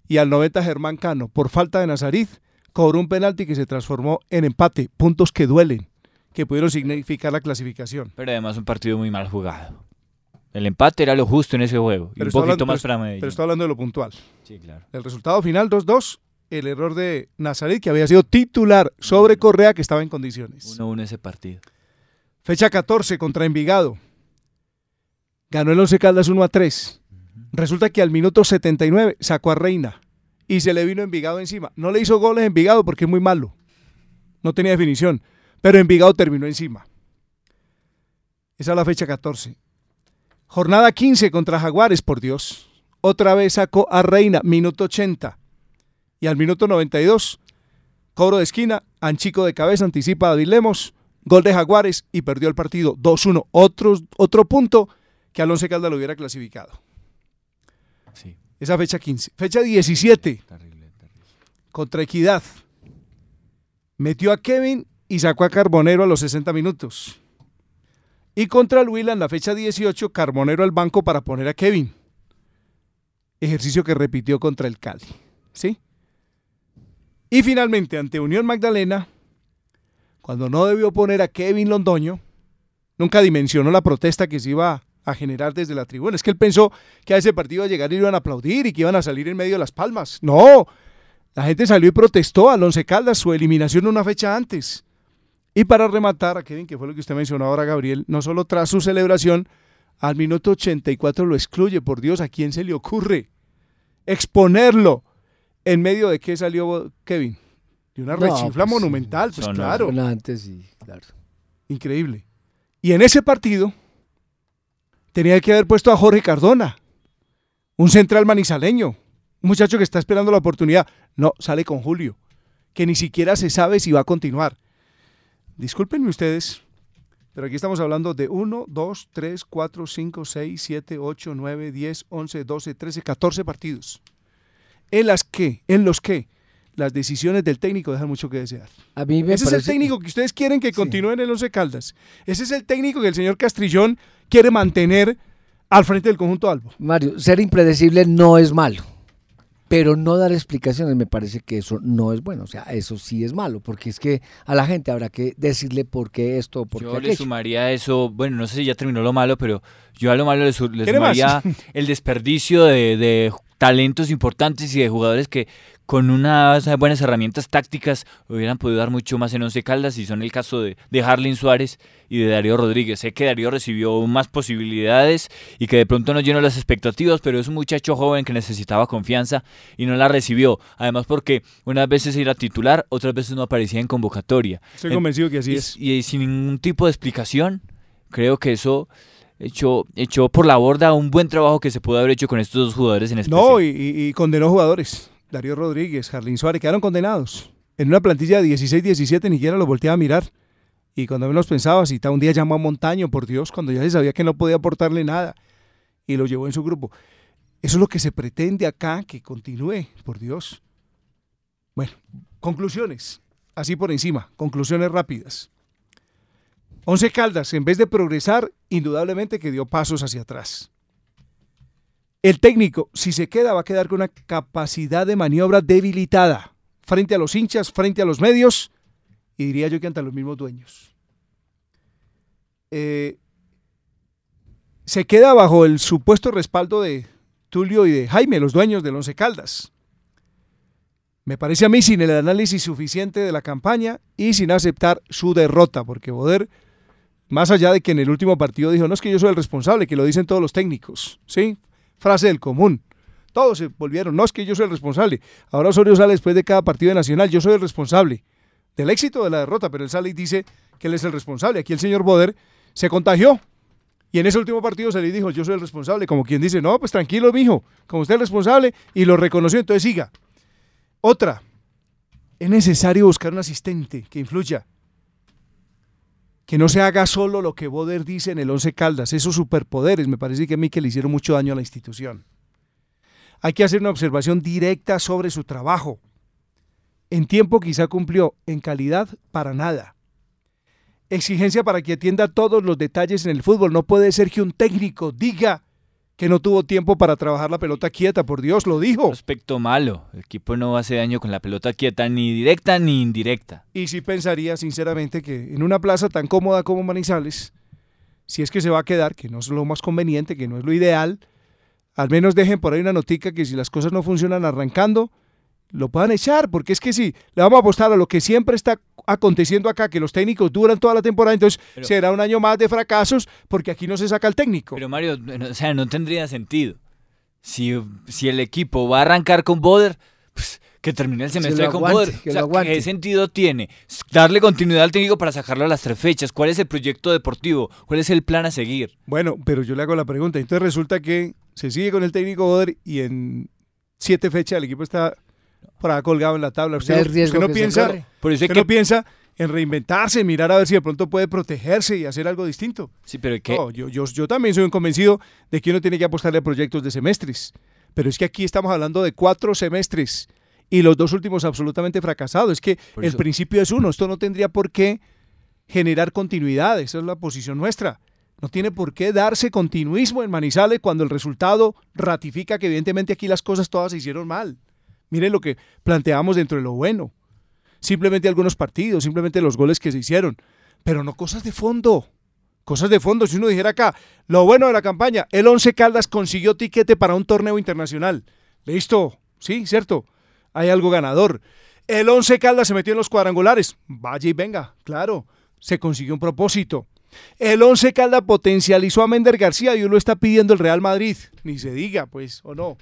y al 90 Germán Cano, por falta de Nazarit, cobró un penalti que se transformó en empate, puntos que duelen, que pudieron significar la clasificación. Pero además un partido muy mal jugado. El empate era lo justo en ese juego. Y un poquito hablando- más pero- para Medellín. Pero estoy hablando de lo puntual. Sí, claro. El resultado final 2-2, el error de Nazarit, que había sido titular sobre Correa, que estaba en condiciones. 1-1 ese partido. Fecha 14 contra Envigado. Ganó el Once Caldas 1 a 3. Resulta que al minuto 79 sacó a Reina y se le vino Envigado encima. No le hizo goles a Envigado porque es muy malo. No tenía definición. Pero Envigado terminó encima. Esa es la fecha 14. Jornada 15 contra Jaguares, por Dios. Otra vez sacó a Reina, minuto 80. Y al minuto 92, cobro de esquina, Anchico de cabeza, anticipa a David Lemos, gol de Jaguares y perdió el partido 2-1. Otro, otro punto que al Once Caldas lo hubiera clasificado. Sí. Esa fecha 15. Fecha 17. Contra Equidad. Metió a Kevin y sacó a Carbonero a los 60 minutos. Y contra el en la fecha 18, Carbonero al banco para poner a Kevin. Ejercicio que repitió contra el Cali. ¿Sí? Y finalmente, ante Unión Magdalena, cuando no debió poner a Kevin Londoño, nunca dimensionó la protesta que se iba a generar desde la tribuna. Es que él pensó que a ese partido iba a llegar y iban a aplaudir y que iban a salir en medio de las palmas. No, la gente salió y protestó al Once Caldas su eliminación una fecha antes. Y para rematar a Kevin, que fue lo que usted mencionó ahora, Gabriel, no solo tras su celebración, al minuto 84 lo excluye. Por Dios, ¿a quién se le ocurre exponerlo? ¿En medio de qué salió Kevin? De una No, rechifla pues, monumental, pues claro. Antes claro. Increíble. Y en ese partido tenía que haber puesto a Jorge Cardona, un central manizaleño, un muchacho que está esperando la oportunidad. No, sale con Julio, que ni siquiera se sabe si va a continuar. Discúlpenme ustedes, pero aquí estamos hablando de 1, 2, 3, 4, 5, 6, 7, 8, 9, 10, 11, 12, 13, 14 partidos. En las que, en los que las decisiones del técnico dejan mucho que desear. A mí me Ese es el técnico que ustedes quieren que continúe en el Once Caldas. Ese es el técnico que el señor Castrillón quiere mantener al frente del conjunto Albo. Mario, ser impredecible no es malo. Pero no dar explicaciones me parece que eso no es bueno, o sea, eso sí es malo, porque es que a la gente habrá que decirle por qué esto, por Yo qué le aquello. sumaría a eso, bueno, no sé si ya terminó lo malo, pero yo a lo malo le, su- le ¿Quiere más? sumaría el desperdicio de, de talentos importantes y de jugadores que con unas buenas herramientas tácticas hubieran podido dar mucho más en Once Caldas y son el caso de, de Harlin Suárez y de Darío Rodríguez. Sé que Darío recibió más posibilidades y que de pronto no llenó las expectativas, pero es un muchacho joven que necesitaba confianza y no la recibió. Además porque unas veces era titular, otras veces no aparecía en convocatoria. Estoy En- convencido que así y- es. Y, sin ningún tipo de explicación, creo que eso echó, echó por la borda un buen trabajo que se pudo haber hecho con estos dos jugadores en especial. No, y, y- y condenó jugadores. Darío Rodríguez, Jarlín Suárez, quedaron condenados. En una plantilla de 16-17 ni siquiera lo volteaba a mirar. Y cuando menos pensaba, si un día llamó a Montaño, por Dios, cuando ya se sabía que no podía aportarle nada. Y lo llevó en su grupo. Eso es lo que se pretende acá, que continúe, por Dios. Bueno, conclusiones. Así por encima, conclusiones rápidas. Once Caldas, en vez de progresar, indudablemente que dio pasos hacia atrás. El técnico, si se queda, va a quedar con una capacidad de maniobra debilitada frente a los hinchas, frente a los medios y diría yo que ante los mismos dueños. Eh, se queda bajo el supuesto respaldo de Tulio y de Jaime, los dueños del Once Caldas. Me parece a mí sin el análisis suficiente de la campaña y sin aceptar su derrota, porque Boder, más allá de que en el último partido dijo, no es que yo soy el responsable, que lo dicen todos los técnicos, ¿sí? Frase del común. Todos se volvieron, no es que yo soy el responsable. Ahora Osorio sale después de cada partido Nacional, yo soy el responsable del éxito de la derrota, pero él sale y dice que él es el responsable. Aquí el señor Boder se contagió. Y en ese último partido se le dijo, yo soy el responsable, como quien dice, no, pues tranquilo, mijo, como usted es responsable, y lo reconoció, entonces siga. Otra, es necesario buscar un asistente que influya. Que no se haga solo lo que Boder dice en el Once Caldas, esos superpoderes, me parece que a mí que le hicieron mucho daño a la institución. Hay que hacer una observación directa sobre su trabajo. En tiempo quizá cumplió, en calidad para nada. Exigencia para que atienda todos los detalles en el fútbol. No puede ser que un técnico diga que no tuvo tiempo para trabajar la pelota quieta, por Dios, lo dijo. Aspecto malo. El equipo no hace daño con la pelota quieta, ni directa ni indirecta. Y sí pensaría sinceramente que en una plaza tan cómoda como Manizales, si es que se va a quedar, que no es lo más conveniente, que no es lo ideal, al menos dejen por ahí una notica que si las cosas no funcionan arrancando, lo puedan echar, porque es que si le vamos a apostar a lo que siempre está aconteciendo acá, que los técnicos duran toda la temporada, entonces Pero- será un año más de fracasos, porque aquí no se saca el técnico. Pero Mario, o sea, no tendría sentido. Si, si el equipo va a arrancar con Boder, pues que termine el Se semestre con Boder. que O sea. ¿qué sentido tiene? Darle continuidad al técnico para sacarlo a las tres fechas. ¿Cuál es el proyecto deportivo? ¿Cuál es el plan a seguir? Bueno, pero yo le hago la pregunta. Entonces resulta que se sigue con el técnico Boder y en siete fechas el equipo está por acá colgado en la tabla. Usted, el riesgo usted no que se piensa, corre. Por eso usted que- no piensa en reinventarse, mirar a ver si de pronto puede protegerse y hacer algo distinto. Sí, pero ¿qué? No, yo, yo, yo también soy un convencido de que uno tiene que apostarle a proyectos de semestres. Pero es que aquí estamos hablando de cuatro semestres y los dos últimos absolutamente fracasados. Es que Por el eso- principio es uno. Esto no tendría por qué generar continuidad. Esa es la posición nuestra. No tiene por qué darse continuismo en Manizales cuando el resultado ratifica que evidentemente aquí las cosas todas se hicieron mal. Mire lo que planteamos dentro de lo bueno. Simplemente algunos partidos, simplemente los goles que se hicieron, pero no cosas de fondo. Cosas de fondo, si uno dijera acá, lo bueno de la campaña, el Once Caldas consiguió tiquete para un torneo internacional. Listo, sí, cierto, hay algo ganador. El Once Caldas se metió en los cuadrangulares. Vaya y venga, claro, se consiguió un propósito. El Once Caldas potencializó a Mender García y lo está pidiendo el Real Madrid. Ni se diga, pues, o no.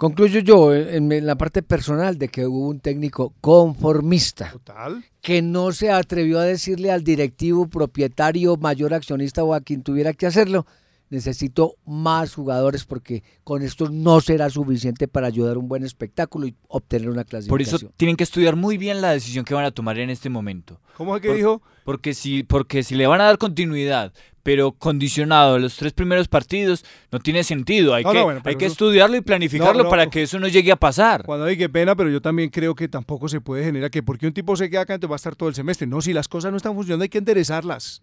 Concluyo yo eh, en, en la parte personal de que hubo un técnico conformista. Total. Que no se atrevió a decirle al directivo, propietario, mayor accionista o a quien tuviera que hacerlo, necesito más jugadores porque con esto no será suficiente para ayudar a un buen espectáculo y obtener una Por clasificación. eso tienen que estudiar muy bien la decisión que van a tomar en este momento. ¿Cómo es que Por- dijo? Porque si, porque si le van a dar continuidad, pero condicionado a los tres primeros partidos, no tiene sentido. Hay No, que, no, bueno, pero hay que estudiarlo y planificarlo No, no. para que eso no llegue a pasar. Cuando hay que pena, pero yo también creo que tampoco se puede generar que porque un tipo se queda acá, entonces va a estar todo el semestre. No, si las cosas no están funcionando, hay que enderezarlas.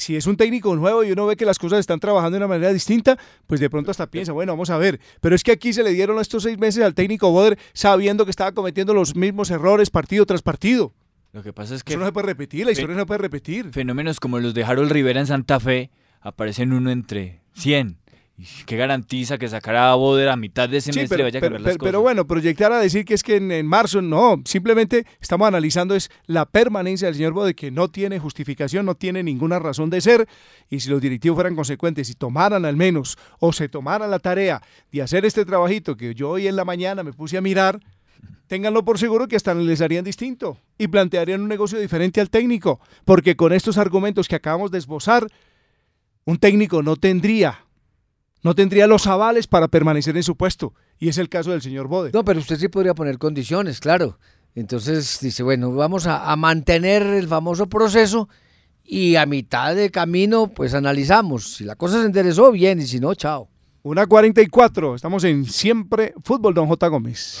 Si es un técnico nuevo y uno ve que las cosas están trabajando de una manera distinta, pues de pronto hasta piensa, bueno, vamos a ver. Pero es que aquí se le dieron estos seis meses al técnico Boder sabiendo que estaba cometiendo los mismos errores partido tras partido. Lo que pasa es que... Eso no se puede repetir, la historia no se puede repetir. Fenómenos como los de Harold Rivera en Santa Fe aparecen uno entre 100. ¿Y ¿Qué garantiza que sacará a Boder a mitad de Sí, semestre pero, y vaya a pero- las pero- cosas? pero bueno, proyectar a decir que es que en, en marzo, no, simplemente estamos analizando es la permanencia del señor Bode, que no tiene justificación, no tiene ninguna razón de ser, y si los directivos fueran consecuentes y tomaran al menos, o se tomaran la tarea de hacer este trabajito que yo hoy en la mañana me puse a mirar, ténganlo por seguro que hasta les harían distinto y plantearían un negocio diferente al técnico, porque con estos argumentos que acabamos de esbozar, un técnico no tendría no tendría los avales para permanecer en su puesto. Y es el caso del señor Bode. No, pero usted sí podría poner condiciones, claro. Entonces dice, bueno, vamos a, a mantener el famoso proceso y a mitad de camino, pues analizamos. Si la cosa se enderezó, bien, y si no, chao. Una 44, estamos en Siempre Fútbol, don J. Gómez.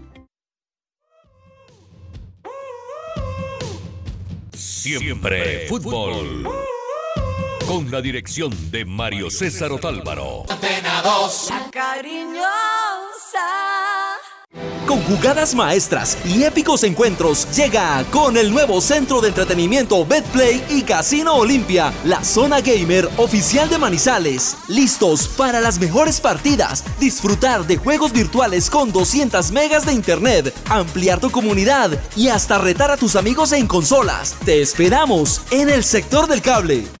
Siempre fútbol. Con la dirección de Mario César Otálvaro. Antena 2. La cariñosa. Con jugadas maestras y épicos encuentros llega con el nuevo centro de entretenimiento Betplay y Casino Olimpia, la zona gamer oficial de Manizales. Listos para las mejores partidas, disfrutar de juegos virtuales con 200 megas de internet, ampliar tu comunidad y hasta retar a tus amigos en consolas. Te esperamos en el sector del cable.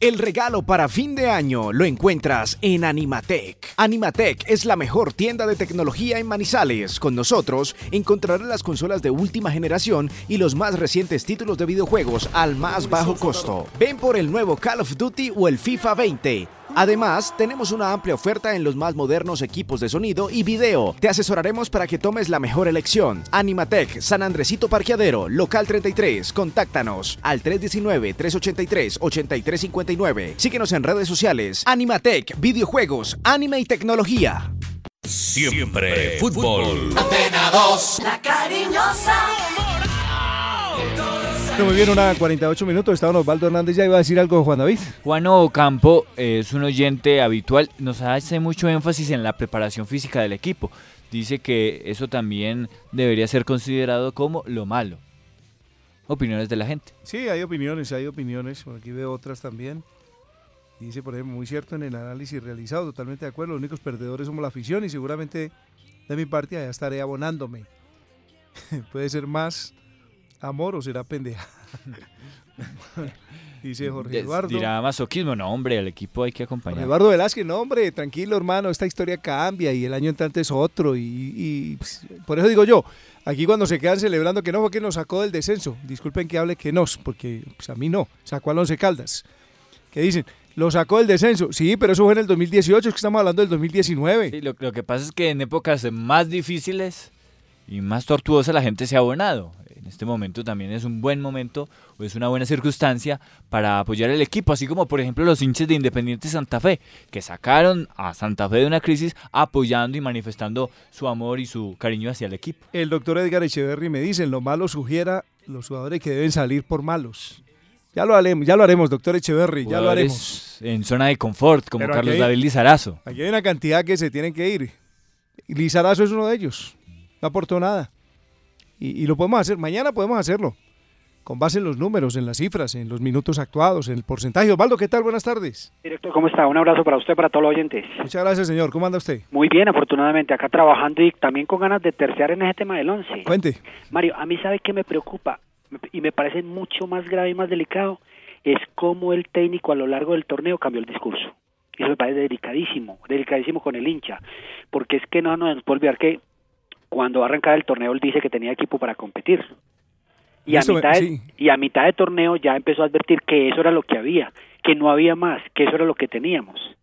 El regalo para fin de año lo encuentras en Animatec. Animatec es la mejor tienda de tecnología en Manizales. Con nosotros encontrarás las consolas de última generación y los más recientes títulos de videojuegos al más bajo costo. Ven por el nuevo Call of Duty o el FIFA 20. Además, tenemos una amplia oferta en los más modernos equipos de sonido y video. Te asesoraremos para que tomes la mejor elección. Animatec, San Andresito Parqueadero, local 33. Contáctanos al 319-383-8359. Síguenos en redes sociales. Animatec, videojuegos, anime y tecnología. Siempre fútbol. Antena 2. La cariñosa. Muy bien, una 48 minutos. Estaba Osvaldo Hernández. Ya iba a decir algo, Juan David. Juan Ocampo es un oyente habitual, nos hace mucho énfasis en la preparación física del equipo. Dice que eso también debería ser considerado como lo malo. Opiniones de la gente. Sí, hay opiniones, hay opiniones. Por aquí veo otras también. Dice, por ejemplo, muy cierto en el análisis realizado, totalmente de acuerdo. Los únicos perdedores somos la afición y seguramente de mi parte allá estaré abonándome. Puede ser más amor o será pendeja. Dice Jorge Eduardo. Dirá masoquismo, no hombre, al equipo hay que acompañar. Eduardo Velázquez, no hombre, tranquilo hermano, esta historia cambia y el año entrante es otro y, y, pues, por eso digo yo, aquí cuando se quedan celebrando que no fue que nos sacó del descenso, disculpen que hable que nos, porque pues, a mí no, sacó al Once Caldas. que dicen, lo sacó del descenso. Sí, pero eso fue en el 2018, es que estamos hablando del 2019. Sí, lo, lo que pasa es que en épocas más difíciles y más tortuosas la gente se ha abonado. En este momento también es un buen momento o es una buena circunstancia para apoyar el equipo, así como por ejemplo los hinchas de Independiente Santa Fe, que sacaron a Santa Fe de una crisis apoyando y manifestando su amor y su cariño hacia el equipo. El doctor Edgar Echeverry me dice, lo malo sugiera los jugadores que deben salir por malos. Ya lo haremos, ya lo haremos, doctor Echeverry, ya lo haremos. En zona de confort, como Pero Carlos hay- David Lizarazo. Aquí hay una cantidad que se tienen que ir. Lizarazo es uno de ellos. No aportó nada. Y, y lo podemos hacer. Mañana podemos hacerlo. Con base en los números, en las cifras, en los minutos actuados, en el porcentaje. Osvaldo, ¿qué tal? Buenas tardes. Director, ¿cómo está? Un abrazo para usted, para todos los oyentes. Muchas gracias, señor. ¿Cómo anda usted? Muy bien, afortunadamente, acá trabajando y también con ganas de terciar en ese tema del 11. Cuente. Mario, a mí sabe que me preocupa y me parece mucho más grave y más delicado es cómo el técnico a lo largo del torneo cambió el discurso. Eso me parece delicadísimo, delicadísimo con el hincha, porque es que no nos puede olvidar que cuando va a arrancar el torneo él dice que tenía equipo para competir. Y a, Eso mitad de, sí. y a mitad de torneo ya empezó a advertir que eso era lo que había, que no había más, que eso era lo que teníamos.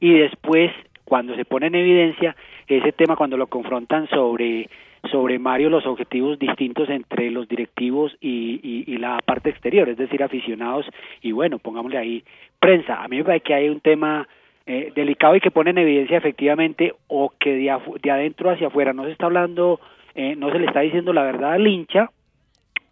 Y después, cuando se pone en evidencia ese tema, cuando lo confrontan sobre, sobre Mario, los objetivos distintos entre los directivos y, y- y la parte exterior, es decir, aficionados, y bueno, pongámosle ahí prensa. A mí me parece que hay un tema eh, delicado y que pone en evidencia efectivamente o que de, de adentro hacia afuera no se está hablando, eh, no se le está diciendo la verdad al hincha,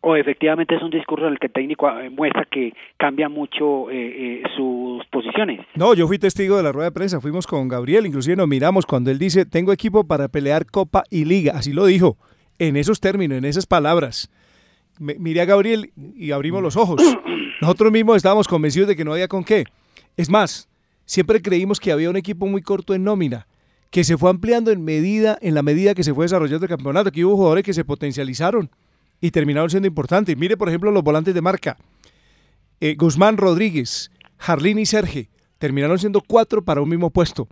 o efectivamente es un discurso en el que el técnico eh, muestra que cambia mucho eh, eh, sus posiciones. No, yo fui testigo de la rueda de prensa. Fuimos con Gabriel, inclusive nos miramos cuando él dice, tengo equipo para pelear Copa y Liga. Así lo dijo, en esos términos, en esas palabras. Me- miré a Gabriel y abrimos los ojos. Nosotros mismos estábamos convencidos de que no había con qué. Es más, siempre creímos que había un equipo muy corto en nómina, que se fue ampliando en medida, en la medida que se fue desarrollando el campeonato, que hubo jugadores que se potencializaron y terminaron siendo importantes. Mire, por ejemplo, los volantes de marca. Eh, Guzmán Rodríguez, Jarlín y Serge terminaron siendo cuatro para un mismo puesto.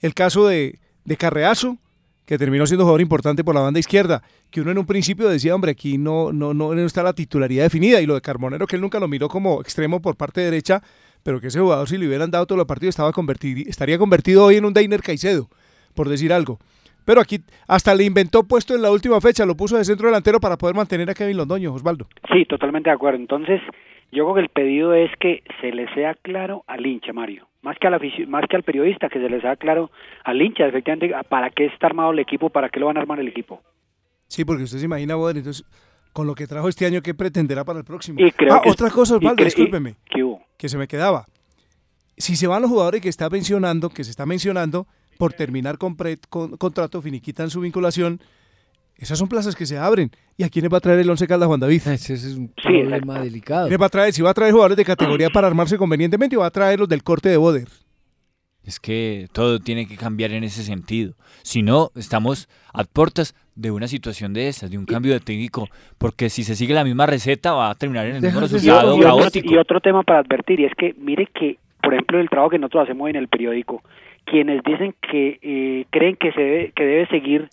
El caso de, Carreazo, que terminó siendo jugador importante por la banda izquierda, que uno en un principio decía, hombre, aquí no, no, no, no está la titularidad definida, y lo de Carbonero, que él nunca lo miró como extremo por parte derecha, pero que ese jugador, si le hubieran dado todos los partidos, estaba convertido, estaría convertido hoy en un Deiner Caicedo, por decir algo. Pero aquí hasta le inventó puesto en la última fecha, lo puso de centro delantero para poder mantener a Kevin Londoño, Osvaldo. Sí, totalmente de acuerdo. Entonces, yo creo que el pedido es que se le sea claro al hincha, Mario. Más que, al afici- más que al periodista, que se le sea claro al hincha, efectivamente, a- para qué está armado el equipo, para qué lo van a armar el equipo. Sí, porque usted se imagina, Boder, entonces, con lo que trajo este año, ¿qué pretenderá para el próximo? Y creo ah, que- otra cosa, Osvaldo, y- discúlpeme. ¿Qué hubo? Que se me quedaba. Si se van los jugadores que está mencionando, que se está mencionando, por terminar con, pre- con- contrato, finiquitan su vinculación, esas son plazas que se abren. ¿Y a quiénes va a traer el Once Caldas Juan David? Ese es un problema delicado. ¿Quiénes va a traer? Si va a traer jugadores de categoría para armarse convenientemente o va a traer los del corte de Boder. Es que todo tiene que cambiar en ese sentido. Si no, estamos a puertas de una situación de esas, de un cambio de técnico, porque si se sigue la misma receta va a terminar en el mismo resultado caótico. y otro tema para advertir, y es que mire que, por ejemplo, el trabajo que nosotros hacemos en el periódico, quienes dicen que eh, creen que se debe, que debe seguir,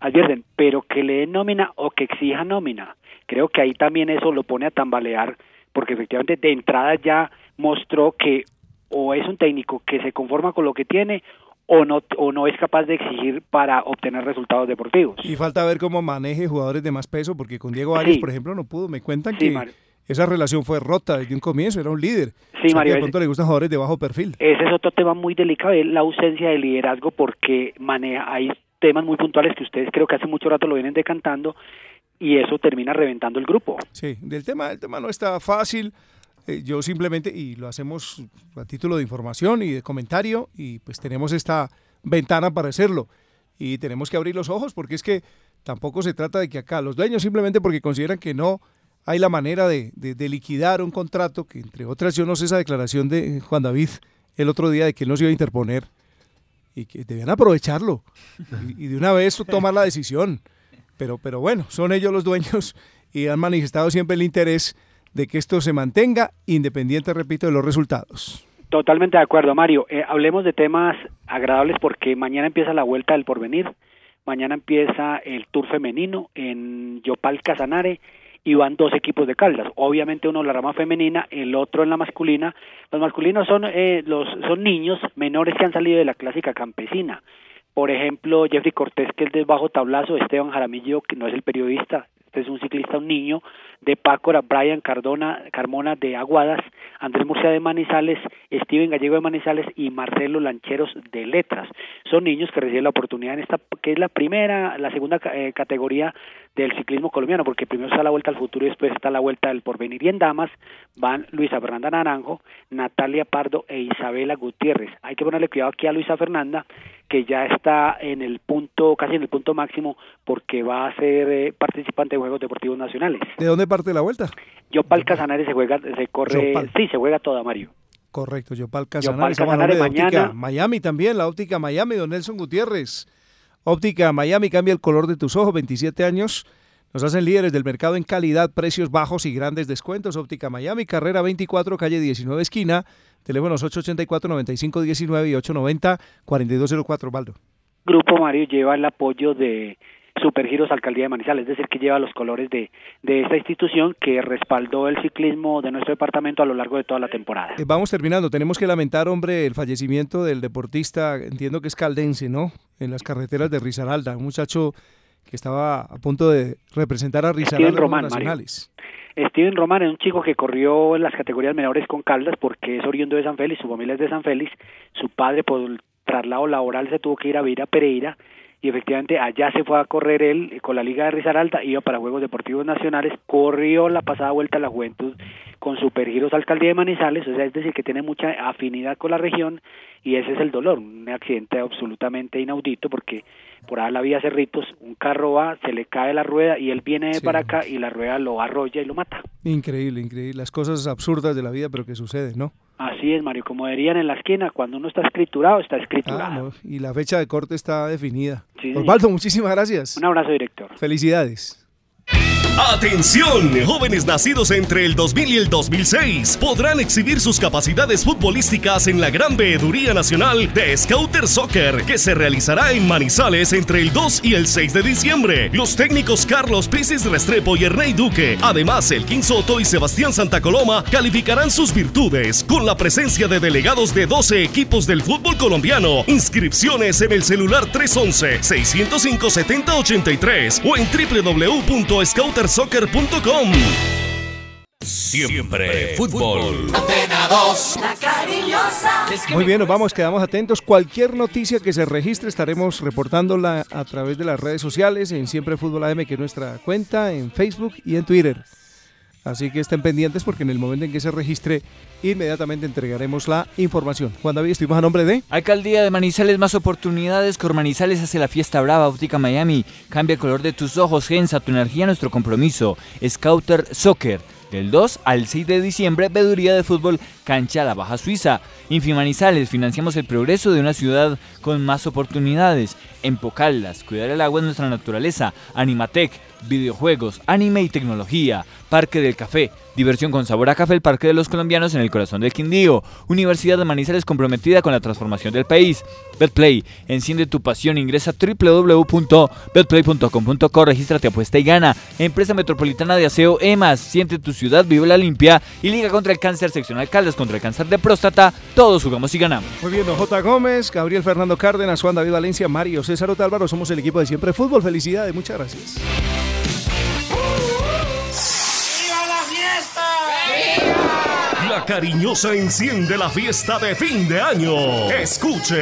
advierten, pero que le den nómina o que exija nómina. Creo que ahí también eso lo pone a tambalear, porque efectivamente de entrada ya mostró que o es un técnico que se conforma con lo que tiene o no o no es capaz de exigir para obtener resultados deportivos. Y falta ver cómo maneje jugadores de más peso, porque con Diego Arias, Sí. por ejemplo, no pudo. Me cuentan Sí, que Mario. esa relación fue rota desde un comienzo, era un líder. Sí, O sea, que Mario, De es- pronto le gustan jugadores de bajo perfil. Ese es otro tema muy delicado, es la ausencia de liderazgo porque maneja, hay temas muy puntuales que ustedes creo que hace mucho rato lo vienen decantando y eso termina reventando el grupo. Sí, del tema, el tema no está fácil. Eh, yo simplemente, y lo hacemos a título de información y de comentario, y pues tenemos esta ventana para hacerlo. Y tenemos que abrir los ojos porque es que tampoco se trata de que acá los dueños simplemente porque consideran que no hay la manera de, de- liquidar un contrato, que entre otras yo no sé esa declaración de Juan David el otro día de que él no se iba a interponer y que debían aprovecharlo y, y de una vez tomar la decisión. Pero, pero bueno, son ellos los dueños y han manifestado siempre el interés de que esto se mantenga independiente, repito, de los resultados. Totalmente de acuerdo, Mario. Eh, hablemos de temas agradables porque mañana empieza la vuelta del porvenir, mañana empieza el tour femenino en Yopal Casanare y van dos equipos de Caldas. Obviamente uno en la rama femenina, el otro en la masculina. Los masculinos son eh, los son niños menores que han salido de la clásica campesina. Por ejemplo, Jeffrey Cortés, que es del bajo tablazo, Esteban Jaramillo, que no es el periodista, es un ciclista, un niño, de Pácora, Brian Cardona, Carmona de Aguadas, Andrés Murcia de Manizales, Steven Gallego de Manizales y Marcelo Lancheros de Letras. Son niños que reciben la oportunidad en esta, que es la primera, la segunda eh, categoría del ciclismo colombiano, porque primero está la Vuelta al Futuro y después está la Vuelta del Porvenir. Y en damas van Luisa Fernanda Naranjo, Natalia Pardo e Isabela Gutiérrez. Hay que ponerle cuidado aquí a Luisa Fernanda, que ya está en el punto, casi en el punto máximo, porque va a ser eh, participante de Juegos Deportivos Nacionales. ¿De dónde parte la vuelta? Yopal Casanare se juega, se corre, Yopal. sí, se juega toda, Mario. Correcto, Yopal Yopal Casanare. estamos hablando Casanare de óptica mañana. Miami también, la óptica Miami, don Nelson Gutiérrez. Óptica Miami cambia el color de tus ojos, 27 años. Nos hacen líderes del mercado en calidad, precios bajos y grandes descuentos. Óptica Miami, carrera 24, calle 19, esquina. Teléfonos 884-9519 y 890-4204, Baldo. Grupo Mario lleva el apoyo de Supergiros Alcaldía de Manizales, es decir, que lleva los colores de, de esta institución que respaldó el ciclismo de nuestro departamento a lo largo de toda la temporada. Eh, Vamos terminando. Tenemos que lamentar, hombre, el fallecimiento del deportista, entiendo que es caldense, ¿no? En las carreteras de Risaralda, un muchacho que estaba a punto de representar a los Román, Mario. nacionales. Steven Román es un chico que corrió en las categorías menores con Caldas porque es oriundo de San Félix, su familia es de San Félix, su padre por el traslado laboral se tuvo que ir a vivir a Pereira y efectivamente allá se fue a correr él con la Liga de Risaralda, iba para Juegos Deportivos Nacionales, corrió la pasada vuelta a la juventud con Supergiros Alcaldía de Manizales, o sea, es decir, que tiene mucha afinidad con la región y ese es el dolor, un accidente absolutamente inaudito porque por ahí la vía Cerritos, un carro va, se le cae la rueda y él viene Sí. para acá y la rueda lo arrolla y lo mata. Increíble, increíble. Las cosas absurdas de la vida, pero que suceden, ¿no? Así es, Mario, como dirían en la esquina, cuando uno está escriturado, está escriturado. Ah, no, Y la fecha de corte está definida. Sí. Osvaldo, muchísimas gracias. Un abrazo, director. Felicidades. Atención, jóvenes nacidos entre el 2000 y el 2006 podrán exhibir sus capacidades futbolísticas en la Gran Veeduría Nacional de Scouter Soccer que se realizará en Manizales entre el 2 y el 6 de diciembre. Los técnicos Carlos Pisis Restrepo y Ernei Duque, además Elkin Soto y Sebastián Santa Coloma calificarán sus virtudes con la presencia de delegados de 12 equipos del fútbol colombiano. Inscripciones en el celular 311 605 7083 o en www.scoutersoccer.com. Siempre fútbol. Antena 2, la cariñosa. Muy bien, nos vamos, quedamos atentos. Cualquier noticia que se registre estaremos reportándola a través de las redes sociales, en Siempre Fútbol AM, que es nuestra cuenta, en Facebook y en Twitter. Así que estén pendientes porque en el momento en que se registre, inmediatamente entregaremos la información. Juan David, estuvimos a nombre de... Alcaldía de Manizales, más oportunidades. Con Manizales hace la fiesta brava. Óptica Miami. Cambia el color de tus ojos. Gensa, tu energía, nuestro compromiso. Scouter Soccer. Del 2 al 6 de diciembre, veeduría de fútbol Cancha La Baja Suiza. Infimanizales, financiamos el progreso de una ciudad con más oportunidades. Empocaldas, cuidar el agua es nuestra naturaleza. Animatec, videojuegos, anime y tecnología. Parque del Café, diversión con sabor a café, el Parque de los Colombianos en el corazón del Quindío. Universidad de Manizales comprometida con la transformación del país. Betplay, enciende tu pasión, ingresa a www.betplay.com.co, regístrate, apuesta y gana. Empresa Metropolitana de Aseo EMAS, siente tu ciudad, vive la limpia y Liga contra el Cáncer, sección alcaldes contra el cáncer de próstata. Todos jugamos y ganamos. Muy bien, don J. Gómez, Gabriel Fernando Cárdenas, Juan David Valencia, Mario César Otálvaro, somos el equipo de Siempre Fútbol. Felicidades, muchas gracias. ¡Viva la fiesta! La cariñosa enciende la fiesta de fin de año. Escuche.